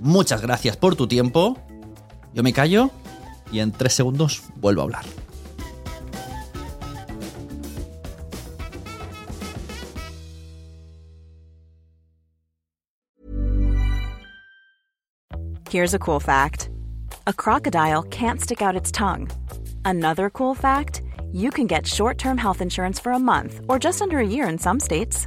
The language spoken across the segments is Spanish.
Muchas gracias por tu tiempo. Yo me callo y en tres segundos vuelvo a hablar. Here's a cool fact a crocodile can't stick out its tongue. Another cool fact you can get short term health insurance for a month or just under a year in some states.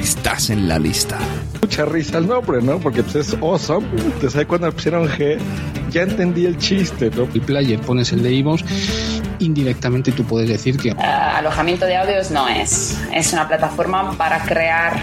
estás en la lista. Mucha risa el nombre, ¿no? Porque pues, es awesome. Entonces ahí cuando pusieron G, ya entendí el chiste, ¿no? el player, pones el de iVoox, indirectamente tú puedes decir que Ah, alojamiento de audios no es. Es una plataforma para crear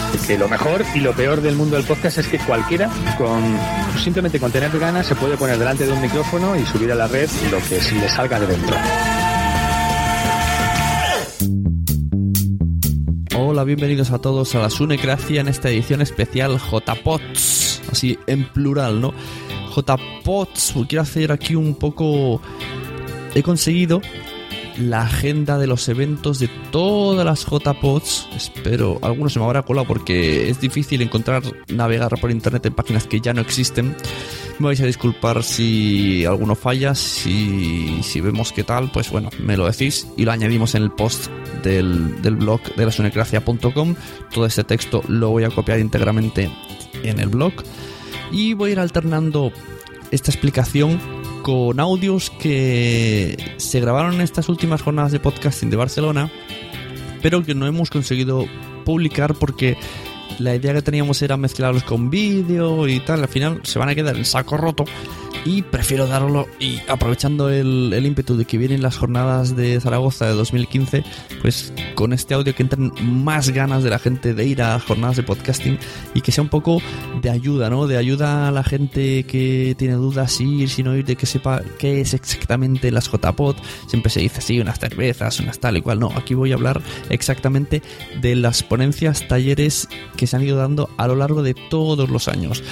Que lo mejor y lo peor del mundo del podcast es que cualquiera, con simplemente con tener ganas, se puede poner delante de un micrófono y subir a la red lo que le salga de dentro. Hola, bienvenidos a todos a la Sunecracia en esta edición especial JPOTS, así en plural, ¿no? JPOTS, quiero hacer aquí un poco... He conseguido la agenda de los eventos de todas las JPOTS. Espero, algunos se me habrá colado porque es difícil encontrar, navegar por internet en páginas que ya no existen. Me vais a disculpar si alguno falla, si, si vemos qué tal, pues bueno, me lo decís y lo añadimos en el post del, del blog de la sunecracia.com. Todo este texto lo voy a copiar íntegramente en el blog y voy a ir alternando esta explicación con audios que se grabaron en estas últimas jornadas de podcasting de Barcelona, pero que no hemos conseguido publicar porque la idea que teníamos era mezclarlos con vídeo y tal. Al final se van a quedar en saco roto. Y prefiero darlo y aprovechando el, el ímpetu de que vienen las jornadas de Zaragoza de 2015, pues con este audio que entren más ganas de la gente de ir a jornadas de podcasting y que sea un poco de ayuda, ¿no? De ayuda a la gente que tiene dudas ir, sin oír, de que sepa qué es exactamente las JPod. Siempre se dice, sí, unas cervezas, unas tal y cual. No, aquí voy a hablar exactamente de las ponencias, talleres que se han ido dando a lo largo de todos los años.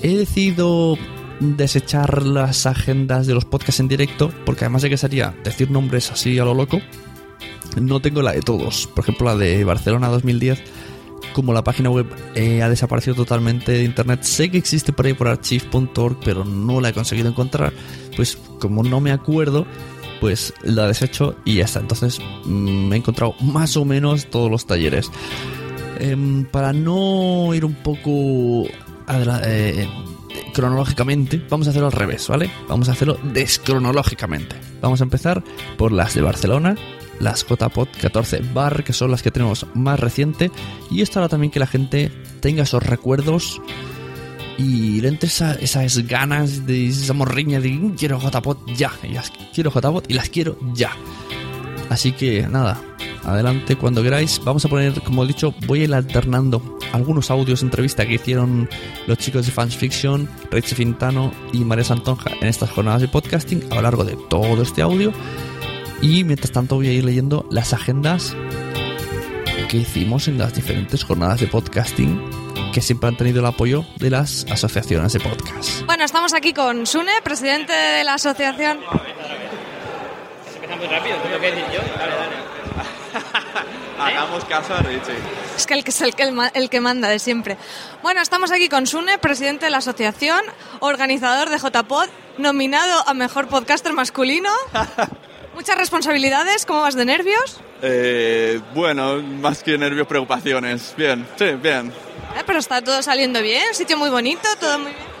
He decidido desechar las agendas de los podcasts en directo, porque además de que sería decir nombres así a lo loco, no tengo la de todos. Por ejemplo, la de Barcelona 2010, como la página web eh, ha desaparecido totalmente de internet, sé que existe por ahí por archive.org, pero no la he conseguido encontrar. Pues como no me acuerdo, pues la desecho y ya está. Entonces mm, he encontrado más o menos todos los talleres. Em, para no ir un poco eh, cronológicamente, vamos a hacerlo al revés, ¿vale? Vamos a hacerlo descronológicamente. Vamos a empezar por las de Barcelona, las JPod 14 Bar, que son las que tenemos más reciente. Y esto hará también que la gente tenga esos recuerdos y le entre esa- esas ganas de esa morriña de "Mm, quiero JPod ya, y las quiero JPod y las quiero ya. Así que nada, adelante cuando queráis. Vamos a poner, como he dicho, voy a ir alternando algunos audios de entrevista que hicieron los chicos de Fans Fiction, Richie Fintano y María Santonja en estas jornadas de podcasting a lo largo de todo este audio. Y mientras tanto voy a ir leyendo las agendas que hicimos en las diferentes jornadas de podcasting que siempre han tenido el apoyo de las asociaciones de podcast. Bueno, estamos aquí con Sune, presidente de la asociación. Muy rápido, tengo que decir yo. Dale, dale. Hagamos caso a Richie. Es que el que es el que, el ma- el que manda de siempre. Bueno, estamos aquí con Sune, presidente de la asociación, organizador de JPod, nominado a mejor podcaster masculino. Muchas responsabilidades, ¿cómo vas de nervios? Eh, bueno, más que nervios, preocupaciones. Bien, sí, bien. Eh, pero está todo saliendo bien, sitio muy bonito, todo muy bien.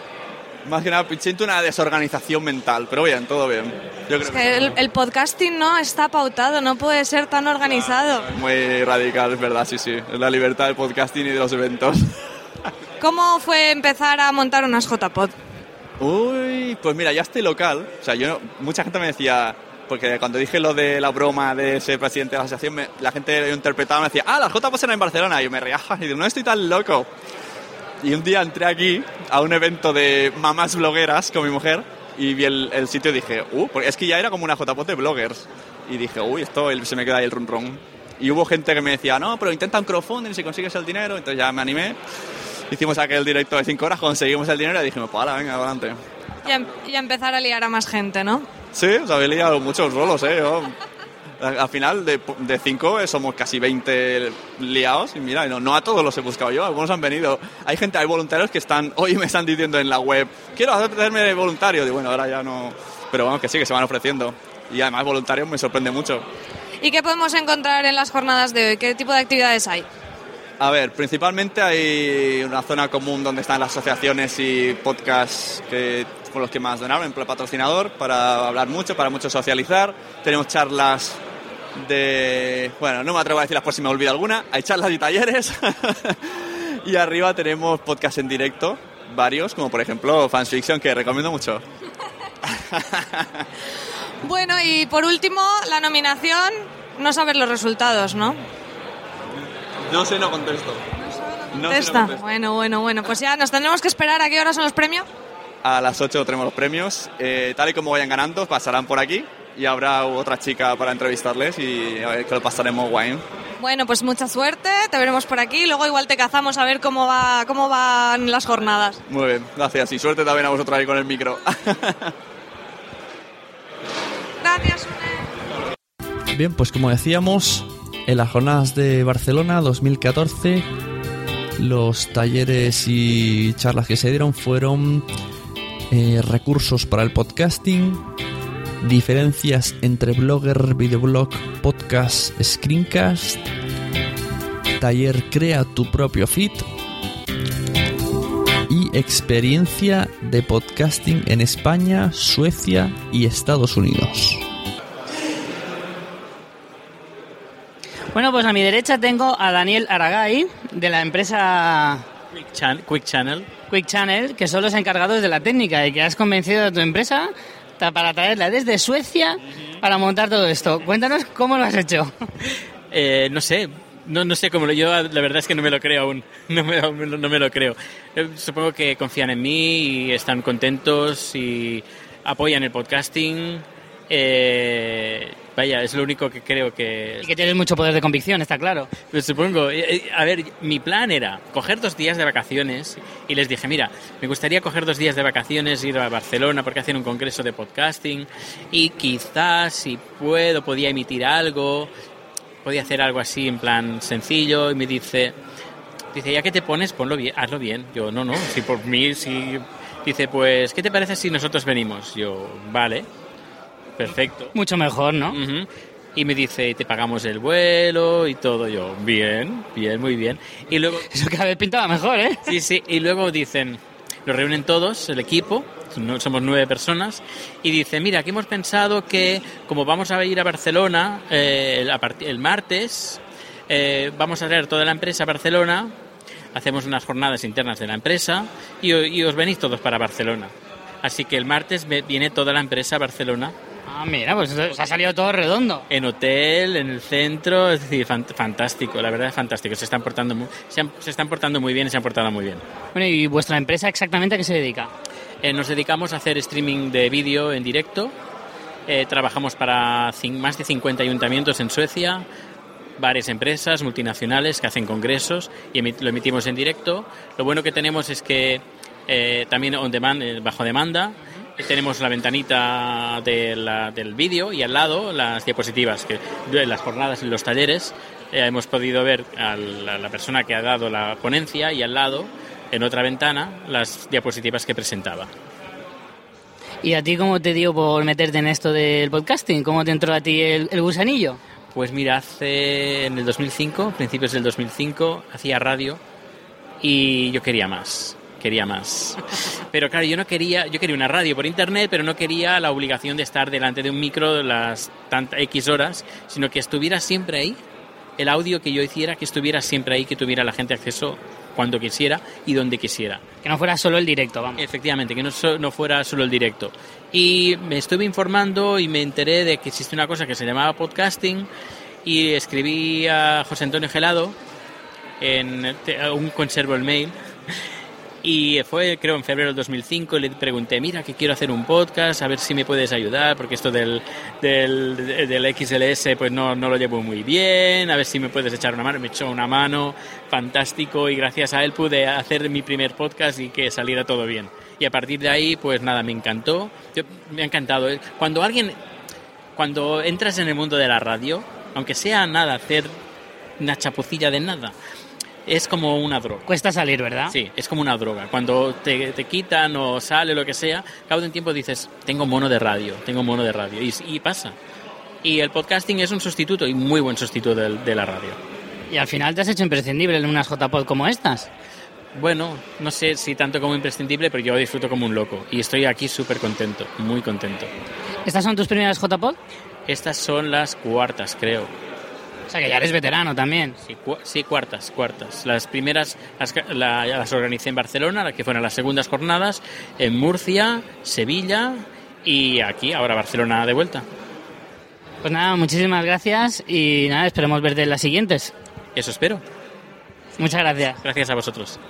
Más que nada, siento una desorganización mental, pero bien, todo bien. Yo creo Es que, que el, el podcasting no está pautado, no puede ser tan organizado. es muy radical, es verdad, sí, sí. Es la libertad del podcasting y de los eventos. ¿Cómo fue empezar a montar unas JPod? Uy, pues mira, ya estoy local. O sea, yo, mucha gente me decía, porque cuando dije lo de la broma de ser presidente de la asociación, me- la gente lo interpretaba, me decía, ah, las J eran en Barcelona. Y yo me reía, y digo, no estoy tan loco. Y un día entré aquí a un evento de mamás blogueras con mi mujer y vi el, el sitio y dije, uh, porque es que ya era como una JPOT de bloggers. Y dije, uy, esto se me queda ahí el run run. Y hubo gente que me decía, no, pero intenta un crowdfunding si consigues el dinero. Entonces ya me animé. Hicimos aquel directo de 5 horas, conseguimos el dinero y dijimos, pues ahora, venga, adelante. Y a, y a empezar a liar a más gente, ¿no? Sí, os habéis liado muchos rolos, ¿eh? Yo- al al final, de, de cinco eh, somos casi 20 liados y mira, no, no a todos los he buscado yo, algunos han venido. Hay gente, hay voluntarios que están, hoy me están diciendo en la web, quiero hacerme voluntario. Digo, bueno, ahora ya no... Pero bueno, que sí, que se van ofreciendo. Y además voluntarios me sorprende mucho. ¿Y qué podemos encontrar en las jornadas de hoy? ¿Qué tipo de actividades hay? A ver, principalmente hay una zona común donde están las asociaciones y podcasts que, con los que más donaron, en patrocinador, para hablar mucho, para mucho socializar. Tenemos charlas de... Bueno, no me atrevo a decirlas por si me olvido alguna. Hay charlas y talleres. y arriba tenemos podcasts en directo, varios, como por ejemplo Fans Fiction, que recomiendo mucho. Bueno, y por último, la nominación, no sabes los resultados, ¿no? No sé, no contesto. No sé, no Esta. contesto. Bueno, bueno, bueno, pues ya nos tendremos que esperar a qué hora son los premios. A las 8 tenemos los premios. Eh, tal y como vayan ganando, pasarán por aquí y habrá otra chica para entrevistarles y a ver que lo pasaremos guay. Bueno, pues mucha suerte, te veremos por aquí, luego igual te cazamos a ver cómo va cómo van las jornadas. Muy bien, gracias. Y suerte también a vosotros ahí con el micro. Gracias. Bien, pues como decíamos, en las jornadas de Barcelona 2014, los talleres y charlas que se dieron fueron eh, recursos para el podcasting, diferencias entre blogger, videoblog, podcast, screencast, taller Crea tu propio feed y experiencia de podcasting en España, Suecia y Estados Unidos. Bueno, pues a mi derecha tengo a Daniel Aragay, de la empresa Quick, Chan- Quick Channel. Quick Channel, que son los encargados de la técnica y que has convencido a tu empresa para traerla desde Suecia para montar todo esto. Cuéntanos cómo lo has hecho. Eh, no sé, no, no sé cómo lo yo, la verdad es que no me lo creo aún, no me, no me lo creo. Eh, Supongo que confían en mí y están contentos y apoyan el podcasting. Eh, vaya, es lo único que creo que... Y que tienes mucho poder de convicción, está claro. Pues supongo. Eh, eh, A ver, mi plan era coger dos días de vacaciones y les dije, mira, me gustaría coger dos días de vacaciones, ir a Barcelona porque hacen un congreso de podcasting y quizás, si puedo, podía emitir algo, podía hacer algo así en plan sencillo y me dice, dice, ya que te pones, ponlo bien, hazlo bien. Yo, no, no, si por mí, si... Dice, pues, ¿qué te parece si nosotros venimos? Yo, vale, perfecto. Mucho mejor, ¿no? Y me dice, te pagamos el vuelo y todo. Yo, bien, bien, muy bien. Y luego... Eso cada vez pintaba mejor, ¿eh? Sí, sí. Y luego dicen, lo reúnen todos, el equipo, no- somos nueve personas, y dicen, mira, aquí hemos pensado que como vamos a ir a Barcelona eh, el, martes, eh, vamos a traer toda la empresa a Barcelona, hacemos unas jornadas internas de la empresa y, y os venís todos para Barcelona. Así que el martes viene toda la empresa a Barcelona. Ah, mira, pues se ha salido todo redondo. En hotel, en el centro, es decir, fan- fantástico, la verdad es fantástico. Se están portando muy, se, han- se están portando muy bien y se han portado muy bien. Bueno, ¿y vuestra empresa exactamente a qué se dedica? Eh, nos dedicamos a hacer streaming de vídeo en directo. Eh, trabajamos para más de 50 ayuntamientos en Suecia, varias empresas multinacionales que hacen congresos y emi- lo emitimos en directo. Lo bueno que tenemos es que eh, también on demand, eh, bajo demanda, tenemos la ventanita de la- del vídeo y al lado las diapositivas, que de las jornadas y los talleres eh, hemos podido ver a la, a la persona que ha dado la ponencia y al lado, en otra ventana, las diapositivas que presentaba. ¿Y a ti cómo te dio por meterte en esto del podcasting? ¿Cómo te entró a ti el, el gusanillo? Pues mira, hace en el 2005, principios del 2005, hacía radio y yo quería más, quería más. Pero claro, yo no quería, yo quería una radio por internet, pero no quería la obligación de estar delante de un micro las tantas X horas, sino que estuviera siempre ahí, el audio que yo hiciera, que estuviera siempre ahí, que tuviera la gente acceso cuando quisiera y donde quisiera. Que no fuera solo el directo, vamos. Efectivamente, que no, so- no fuera solo el directo. Y me estuve informando y me enteré de que existe una cosa que se llamaba podcasting y escribí a José Antonio Gelado en te- un conservo el mail y fue creo en febrero del 2005 y le pregunté mira que quiero hacer un podcast a ver si me puedes ayudar porque esto del, del, del XLS pues no, no lo llevo muy bien a ver si me puedes echar una mano me echó una mano fantástico y gracias a él pude hacer mi primer podcast y que saliera todo bien. Y a partir de ahí pues nada me encantó. Yo- me ha encantado cuando alguien cuando entras en el mundo de la radio aunque sea nada hacer una chapucilla de nada es como una droga. Cuesta salir, ¿verdad? Sí, es como una droga. Cuando te, te quitan o sale lo que sea, cabo de un tiempo dices, tengo mono de radio, tengo mono de radio. Y, y pasa. Y el podcasting es un sustituto y muy buen sustituto del- de, la radio. Y al final te has hecho imprescindible en unas JPod como estas. Bueno, no sé si tanto como imprescindible, pero yo disfruto como un loco. Y estoy aquí súper contento, muy contento. ¿Estas son tus primeras JPod? Estas son las cuartas, creo. Sea que ya eres veterano también. Sí, cu- sí, cuartas, cuartas. Las primeras las, la- las organicé en Barcelona, las que fueron las segundas jornadas, en Murcia, Sevilla y aquí, ahora Barcelona de vuelta. Pues nada, muchísimas gracias y nada, esperemos verte en las siguientes. Eso espero. Muchas gracias. Gracias a vosotros.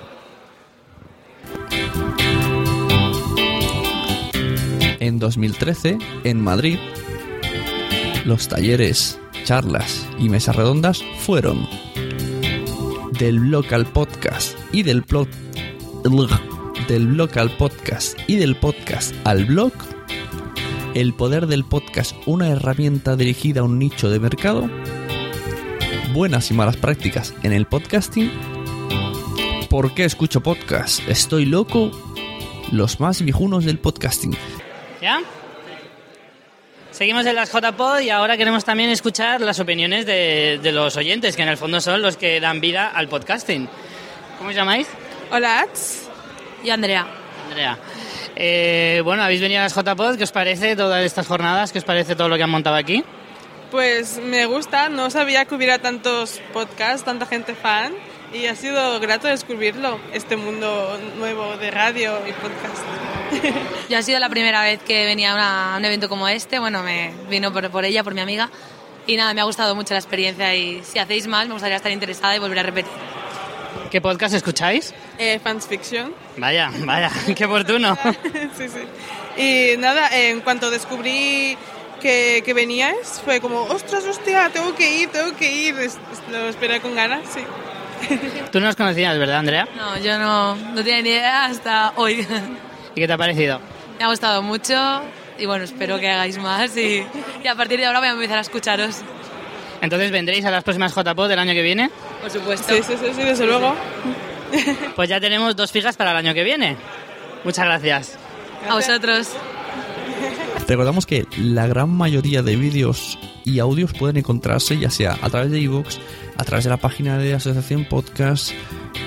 En 2013, en Madrid, los talleres, charlas y mesas redondas fueron del local podcast y del plot del local podcast y del podcast al blog el poder del podcast una herramienta dirigida a un nicho de mercado buenas y malas prácticas en el podcasting ¿Por qué escucho podcast? ¿Estoy loco? Los más viejunos del podcasting. ¿Ya? Seguimos en las JPod y ahora queremos también escuchar las opiniones de, de los oyentes, que en el fondo son los que dan vida al podcasting. ¿Cómo os llamáis? Hola, Ats. Y Andrea. Andrea. Eh, bueno, habéis venido a las JPod, ¿qué os parece todas estas jornadas? ¿Qué os parece todo lo que han montado aquí? Pues me gusta, no sabía que hubiera tantos podcasts, tanta gente fan y ha sido grato descubrirlo, este mundo nuevo de radio y podcast. Yo ha sido la primera vez que venía a, una- a un evento como este, bueno, me vino por, por ella, por mi amiga, y nada, me ha gustado mucho la experiencia y si hacéis más me gustaría estar interesada y volver a repetir. ¿Qué podcast escucháis? Eh, Fans Fiction. Vaya, vaya, qué oportuno. sí, sí. Y nada, en cuanto descubrí que, que veníais, fue como, ostras, hostia, tengo que ir, tengo que ir. Lo esperé con ganas, sí. Tú no nos conocías, ¿verdad, Andrea? No, yo no, no tenía ni idea hasta hoy. ¿Y qué te ha parecido? me ha gustado mucho y bueno, espero que hagáis más y, y a partir de ahora voy a empezar a escucharos. Entonces, ¿vendréis a las próximas JPod del año que viene? Por supuesto. Sí, sí, sí, sí, desde luego. Pues ya tenemos dos fijas para el año que viene. Muchas gracias. A vosotros. Recordamos que la gran mayoría de vídeos y audios pueden encontrarse ya sea a través de iVoox, a través de la página de Asociación Podcast,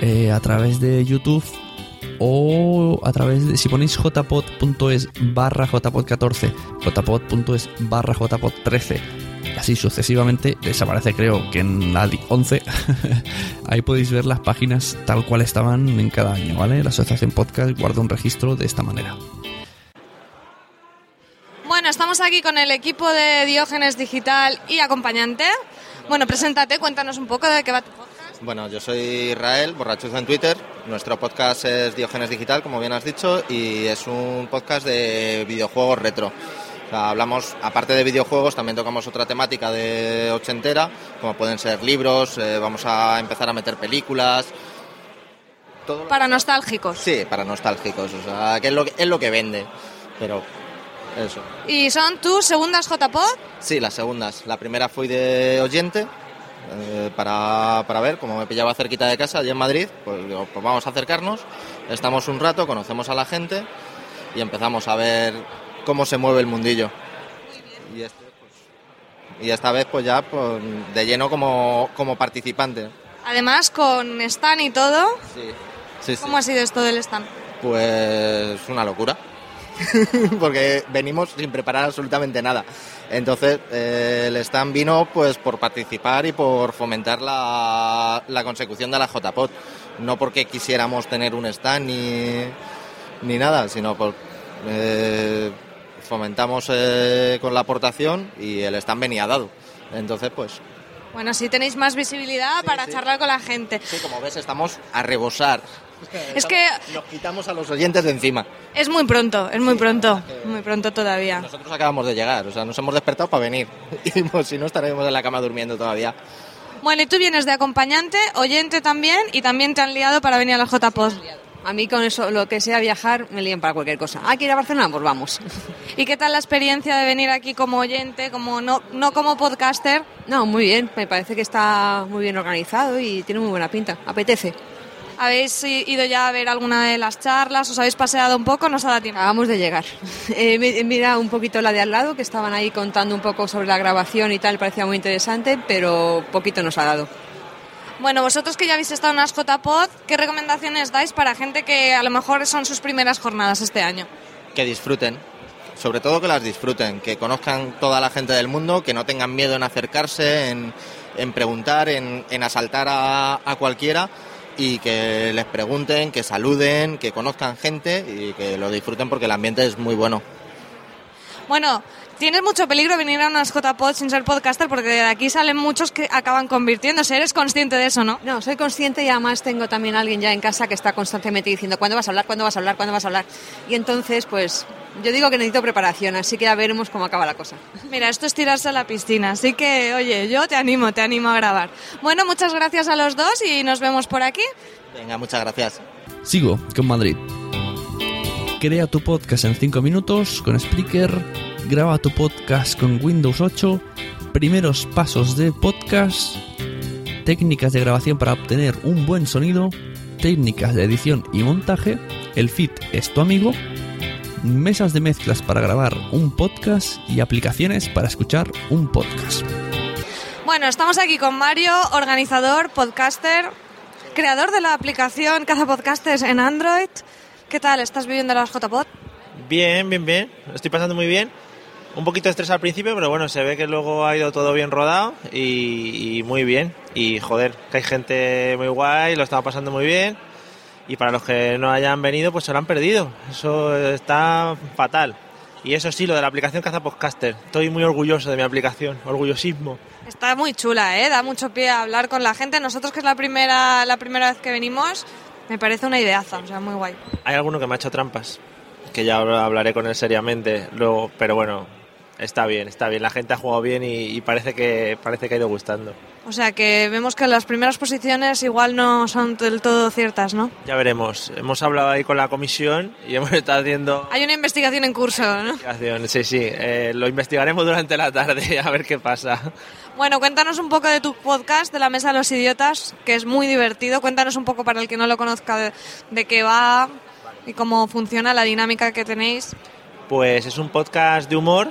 eh, a través de YouTube o a través de, si ponéis jpod.es barra jpod14, jpod.es barra jpod13 y así sucesivamente, desaparece creo que en la di- 11, ahí podéis ver las páginas tal cual estaban en cada año, ¿vale? La Asociación Podcast guarda un registro de esta manera. Bueno, estamos aquí con el equipo de Diógenes Digital y acompañante. Bueno, preséntate, cuéntanos un poco de qué va tu podcast. Bueno, yo soy Israel, borrachuzo en Twitter. Nuestro podcast es Diógenes Digital, como bien has dicho, y es un podcast de videojuegos retro. O sea, hablamos, aparte de videojuegos, también tocamos otra temática de ochentera, como pueden ser libros, eh, vamos a empezar a meter películas. Todo Para nostálgicos. Sí, para nostálgicos, o sea, que es lo que, es lo que vende. Pero eso. ¿Y son tus segundas JPod? Sí, las segundas. La primera fui de oyente eh, para, para ver, como me pillaba cerquita de casa, allí en Madrid, pues digo, pues vamos a acercarnos, estamos un rato, conocemos a la gente y empezamos a ver cómo se mueve el mundillo. Y, este, pues, y esta vez pues ya pues, de lleno como, como participante. Además, con stand y todo. Sí, sí, sí. ¿Cómo ha sido esto del stand? Pues una locura. Porque venimos sin preparar absolutamente nada. Entonces, eh, el stand vino pues por participar y por fomentar la, la consecución de la JPOT. No porque quisiéramos tener un stand ni, ni nada, sino por eh, fomentamos eh, con la aportación y el stand venía dado. Entonces, pues, Bueno, sí tenéis más visibilidad para charlar con la gente. sí, como ves, estamos a rebosar. Es que Nos quitamos a los oyentes de encima. es muy pronto, es muy pronto, muy pronto todavía. Nosotros acabamos de llegar, o sea, nos hemos despertado para venir. Y pues, si no, estaremos en la cama durmiendo todavía. Bueno, y tú vienes de acompañante, oyente también, y también te han liado para venir a los JPod. A mí con eso, lo que sea viajar, me lían para cualquier cosa. Ah, ¿quiere ir a Barcelona? Pues vamos. ¿Y qué tal la experiencia de venir aquí como oyente, como no, no como podcaster? No, muy bien. Me parece que está muy bien organizado y tiene muy buena pinta. Apetece. ¿Habéis ido ya a ver alguna de las charlas? ¿Os habéis paseado un poco? ¿No os ha dado tiempo? Acabamos de llegar. Eh, mirado un poquito la de al lado, que estaban ahí contando un poco sobre la grabación y tal, parecía muy interesante, pero poquito nos ha dado. Bueno, vosotros que ya habéis estado en las JPod, ¿qué recomendaciones dais para gente que a lo mejor son sus primeras jornadas este año? Que disfruten, sobre todo que las disfruten, que conozcan toda la gente del mundo, que no tengan miedo en acercarse, en, en preguntar, en, en asaltar a, a cualquiera y que les pregunten, que saluden, que conozcan gente y que lo disfruten porque el ambiente es muy bueno. Bueno, tienes mucho peligro venir a unas JPod sin ser podcaster porque de aquí salen muchos que acaban convirtiéndose. ¿Eres consciente de eso, no? No, soy consciente y además tengo también a alguien ya en casa que está constantemente diciendo ¿cuándo vas a hablar? ¿cuándo vas a hablar? ¿cuándo vas a hablar? Y entonces, pues, yo digo que necesito preparación, así que ya veremos cómo acaba la cosa. Mira, esto es tirarse a la piscina, así que, oye, yo te animo, te animo a grabar. Bueno, muchas gracias a los dos y nos vemos por aquí. Venga, muchas gracias. Sigo con Madrid. Crea tu podcast en 5 minutos con Spreaker. Graba tu podcast con Windows 8. Primeros pasos de podcast. Técnicas de grabación para obtener un buen sonido. Técnicas de edición y montaje. El feed es tu amigo. Mesas de mezclas para grabar un podcast y aplicaciones para escuchar un podcast. Bueno, estamos aquí con Mario, organizador, podcaster, creador de la aplicación Caza Podcasters en Android. ¿Qué tal? ¿Estás viviendo las JPod? Bien, bien, bien. Lo estoy pasando muy bien. Un poquito de estrés al principio, pero bueno, se ve que luego ha ido todo bien rodado y, y muy bien. Y joder, que hay gente muy guay, lo estamos pasando muy bien. Y para los que no hayan venido, pues se lo han perdido. Eso está fatal. Y eso sí, lo de la aplicación Caza Podcaster. Estoy muy orgulloso de mi aplicación, orgullosismo. Está muy chula, ¿eh? Da mucho pie a hablar con la gente. Nosotros, que es la primera, la primera vez que venimos, me parece una ideaza, o sea, muy guay. Hay alguno que me ha hecho trampas, que ya hablaré con él seriamente luego, pero bueno, está bien, está bien. La gente ha jugado bien y, y parece, que, parece que ha ido gustando. O sea, que vemos que las primeras posiciones igual no son del todo ciertas, ¿no? Ya veremos. Hemos hablado ahí con la comisión y hemos estado haciendo... Hay una investigación en curso, ¿no? investigación, Sí, sí. Eh, lo investigaremos durante la tarde a ver qué pasa. Bueno, cuéntanos un poco de tu podcast, de la Mesa de los Idiotas, que es muy divertido. Cuéntanos un poco para el que no lo conozca de, de qué va y cómo funciona la dinámica que tenéis. Pues es un podcast de humor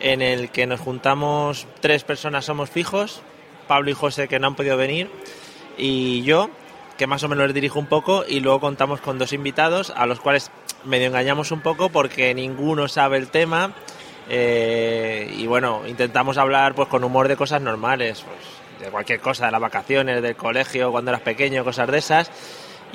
en el que nos juntamos tres personas somos fijos, Pablo y José que no han podido venir y yo que más o menos les dirijo un poco y luego contamos con dos invitados a los cuales medio engañamos un poco porque ninguno sabe el tema eh, y bueno, intentamos hablar pues con humor de cosas normales, pues, de cualquier cosa, de las vacaciones, del colegio, cuando eras pequeño, cosas de esas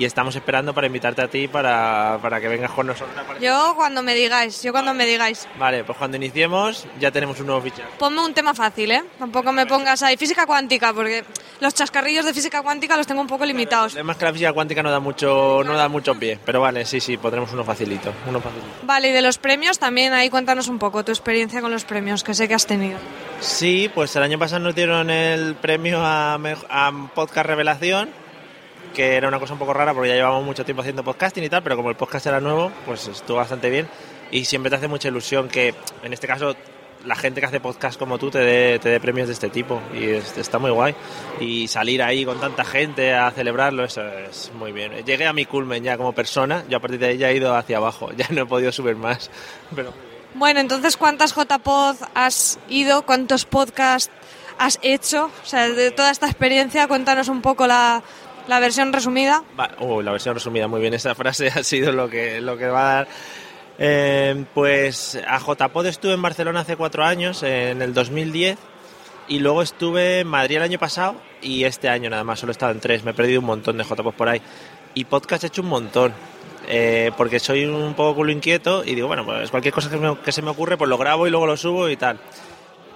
y estamos esperando para invitarte a ti para, para que vengas con nosotros. Yo cuando me digáis, yo cuando me digáis. Vale, pues cuando iniciemos ya tenemos un nuevo fichaje. Ponme un tema fácil, ¿eh? Tampoco me pongas ahí física cuántica, porque los chascarrillos de física cuántica los tengo un poco limitados. Además que la física cuántica no da mucho, no da mucho pie, pero vale, sí, sí, pondremos uno facilito, uno facilito. Vale, y de los premios también ahí cuéntanos un poco tu experiencia con los premios, que sé que has tenido. Sí, pues el año pasado nos dieron el premio a, a Podcast Revelación que era una cosa un poco rara porque ya llevamos mucho tiempo haciendo podcasting y tal, pero como el podcast era nuevo, pues estuvo bastante bien. Y siempre te hace mucha ilusión que en este caso la gente que hace podcast como tú te dé, te dé premios de este tipo. Y es, está muy guay. Y salir ahí con tanta gente a celebrarlo eso es muy bien. Llegué a mi culmen ya como persona. Yo a partir de ahí ya he ido hacia abajo. Ya no he podido subir más. Pero bueno entonces cuántas JPod has ido cuántos podcasts has hecho o sea de toda esta experiencia cuéntanos un poco la la versión resumida. Uh, la versión resumida, muy bien. Esa frase ha sido lo que, lo que va a dar. Eh, pues a JPod estuve en Barcelona hace cuatro años, en el 2010, y luego estuve en Madrid el año pasado y este año nada más, solo he estado en tres. Me he perdido un montón de JPod por ahí. Y podcast he hecho un montón. Eh, porque soy un poco culo inquieto y digo, bueno, pues cualquier cosa que, me, que se me ocurre, pues lo grabo y luego lo subo y tal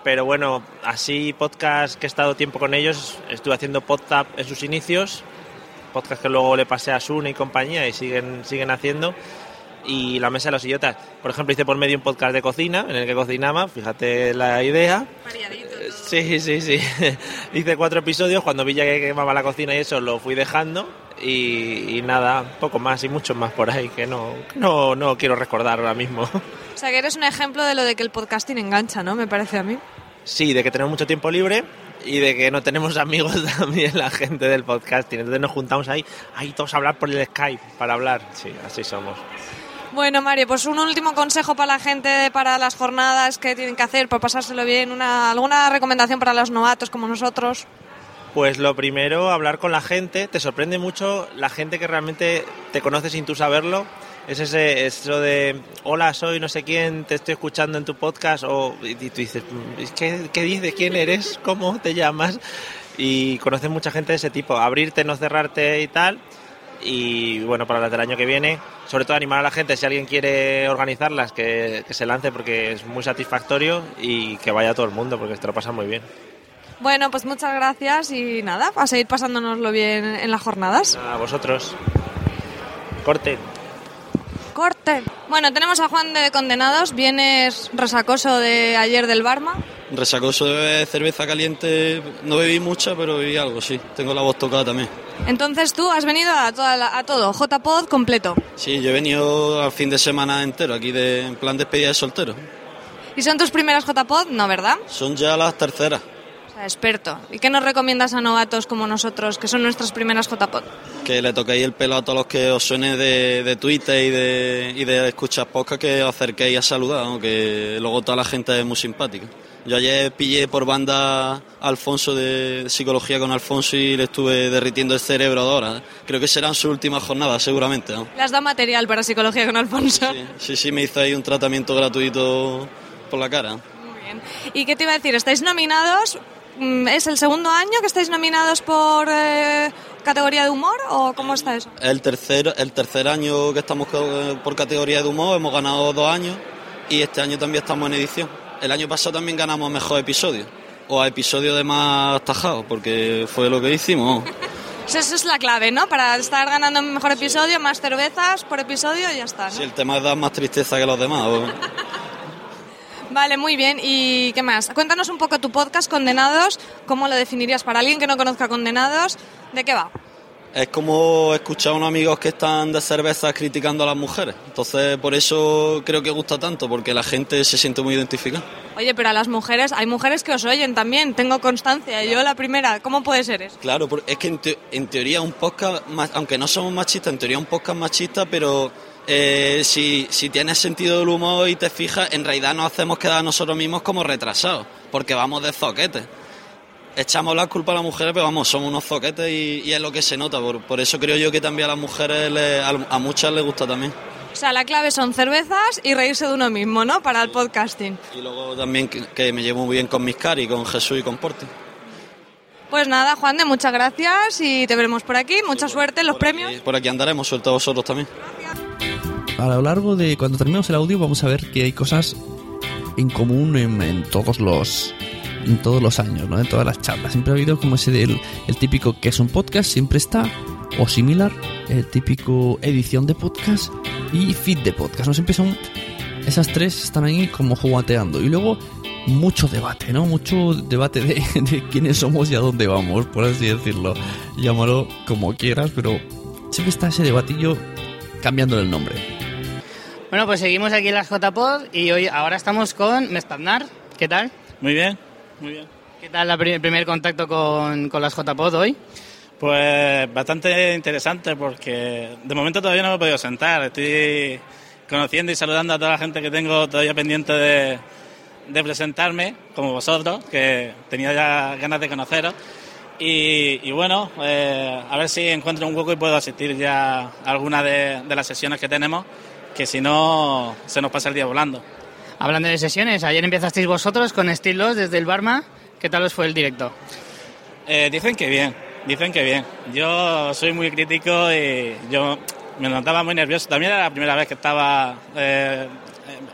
pero bueno, así podcast que he estado tiempo con ellos, estuve haciendo PodTap en sus inicios, podcast que luego le pasé a Sune y compañía y siguen, siguen haciendo. Y la mesa de los idiotas. Por ejemplo, hice por medio un podcast de cocina en el que cocinaba, fíjate la idea. Sí, sí, sí. hice cuatro episodios, cuando vi ya que quemaba la cocina y eso lo fui dejando. Y, y, nada, poco más y muchos más por ahí que no, no, no quiero recordar ahora mismo. O sea que eres un ejemplo de lo de que el podcasting engancha, ¿no? Me parece a mí. Sí, de que tenemos mucho tiempo libre y de que no tenemos amigos también la gente del podcasting. Entonces nos juntamos ahí, ahí todos a hablar por el Skype para hablar. Sí, así somos. Bueno, Mario, pues un último consejo para la gente para las jornadas que tienen que hacer para pasárselo bien, una, alguna recomendación para los novatos como nosotros. Pues lo primero, hablar con la gente. Te sorprende mucho la gente que realmente te conoce sin tú saberlo es ese, eso de, hola, soy no sé quién, te estoy escuchando en tu podcast, o y tú dices, ¿qué, qué dices? ¿Quién eres? ¿Cómo te llamas? Y conoces mucha gente de ese tipo, abrirte, no cerrarte y tal. Y bueno, para las del año que viene, sobre todo animar a la gente, si alguien quiere organizarlas, que, que se lance porque es muy satisfactorio y que vaya todo el mundo porque te lo pasa muy bien. Bueno, pues muchas gracias y nada, a seguir pasándonoslo bien en las jornadas. A vosotros. Corte. Corte. Bueno, tenemos a Juan de Condenados. Vienes resacoso de ayer del Barma. Resacoso de cerveza caliente. No bebí mucha, pero bebí algo, sí. Tengo la voz tocada también. Entonces tú has venido a, toda la, a todo, JPod completo. Sí, yo he venido al fin de semana entero, aquí de, en plan despedida de soltero. ¿Y son tus primeras JPod? No, ¿verdad? Son ya las terceras. Experto. ¿Y qué nos recomiendas a novatos como nosotros, que son nuestras primeras JPod? Que le toquéis el pelo a todos los que os suene de, de Twitter y de, y de escuchar podcast, que os acerquéis a saludar, ¿no? que luego toda la gente es muy simpática. Yo ayer pillé por banda a Alfonso de psicología con Alfonso y le estuve derritiendo el cerebro ahora. Creo que serán sus últimas jornadas, seguramente. ¿no? Le has dado material para psicología con Alfonso. Sí, sí, sí, me hizo ahí un tratamiento gratuito por la cara. Muy bien. ¿Y qué te iba a decir? ¿Estáis nominados ¿es el segundo año que estáis nominados por eh, categoría de humor o cómo está eso? El tercer, el tercer año que estamos por categoría de humor, hemos ganado dos años y este año también estamos en edición. El año pasado también ganamos mejor episodio o a episodio de más tajados, porque fue lo que hicimos. Esa es la clave, ¿no? Para estar ganando mejor episodio, más cervezas por episodio y ya está. ¿no? Si el tema es dar más tristeza que los demás. Vale, muy bien. ¿Y qué más? Cuéntanos un poco tu podcast, Condenados. ¿Cómo lo definirías para alguien que no conozca Condenados? ¿De qué va? Es como escuchar a unos amigos que están de cerveza criticando a las mujeres. Entonces, por eso creo que gusta tanto, porque la gente se siente muy identificada. Oye, pero a las mujeres, hay mujeres que os oyen también, tengo constancia. Yo la primera, ¿cómo puede ser eso? Claro, es que en, te- en teoría un podcast, aunque no somos machistas, en teoría un podcast machista, pero eh, si, si tienes sentido del humor y te fijas, en realidad nos hacemos quedar a nosotros mismos como retrasados, porque vamos de zoquetes. Echamos la culpa a las mujeres, pero vamos, somos unos zoquetes y, y es lo que se nota. Por, por eso creo yo que también a las mujeres, le- a, a muchas les gusta también. O sea, la clave son cervezas y reírse de uno mismo, ¿no? Para el podcasting. Y luego también que, que me llevo muy bien con mis cari, con Jesús y con Porti. Pues nada, Juan de, muchas gracias y te veremos por aquí. Mucha suerte en los premios. Y por aquí andaremos, suelto a vosotros también. A lo largo de cuando terminemos el audio vamos a ver que hay cosas en común en, todos los en todos los años, ¿no? En todas las charlas. Siempre ha habido como ese del el típico que es un podcast, siempre está o similar, el típico edición de podcast y feed de podcast. No siempre son esas tres están ahí como jugueteando y luego mucho debate, ¿no? Mucho debate de, de quiénes somos y a dónde vamos, por así decirlo. Llámalo como quieras, pero siempre está ese debatillo cambiando el nombre. Bueno, pues seguimos aquí en las JPod y hoy ahora estamos con Mestaznar. ¿Qué tal? Muy bien, muy bien. ¿Qué tal el primer contacto con, con las JPod hoy? Pues bastante interesante porque de momento todavía no me he podido sentar. Estoy conociendo y saludando a toda la gente que tengo todavía pendiente de, de presentarme, como vosotros, que tenía ya ganas de conoceros. Y, y bueno, eh, a ver si encuentro un hueco y puedo asistir ya a alguna de, de las sesiones que tenemos, que si no se nos pasa el día volando. Hablando de sesiones, ayer empezasteis vosotros con Estilos desde el Barma. ¿Qué tal os fue el directo? Eh, dicen que bien, dicen que bien. Yo soy muy crítico y yo me notaba muy nervioso. También era la primera vez que estaba eh,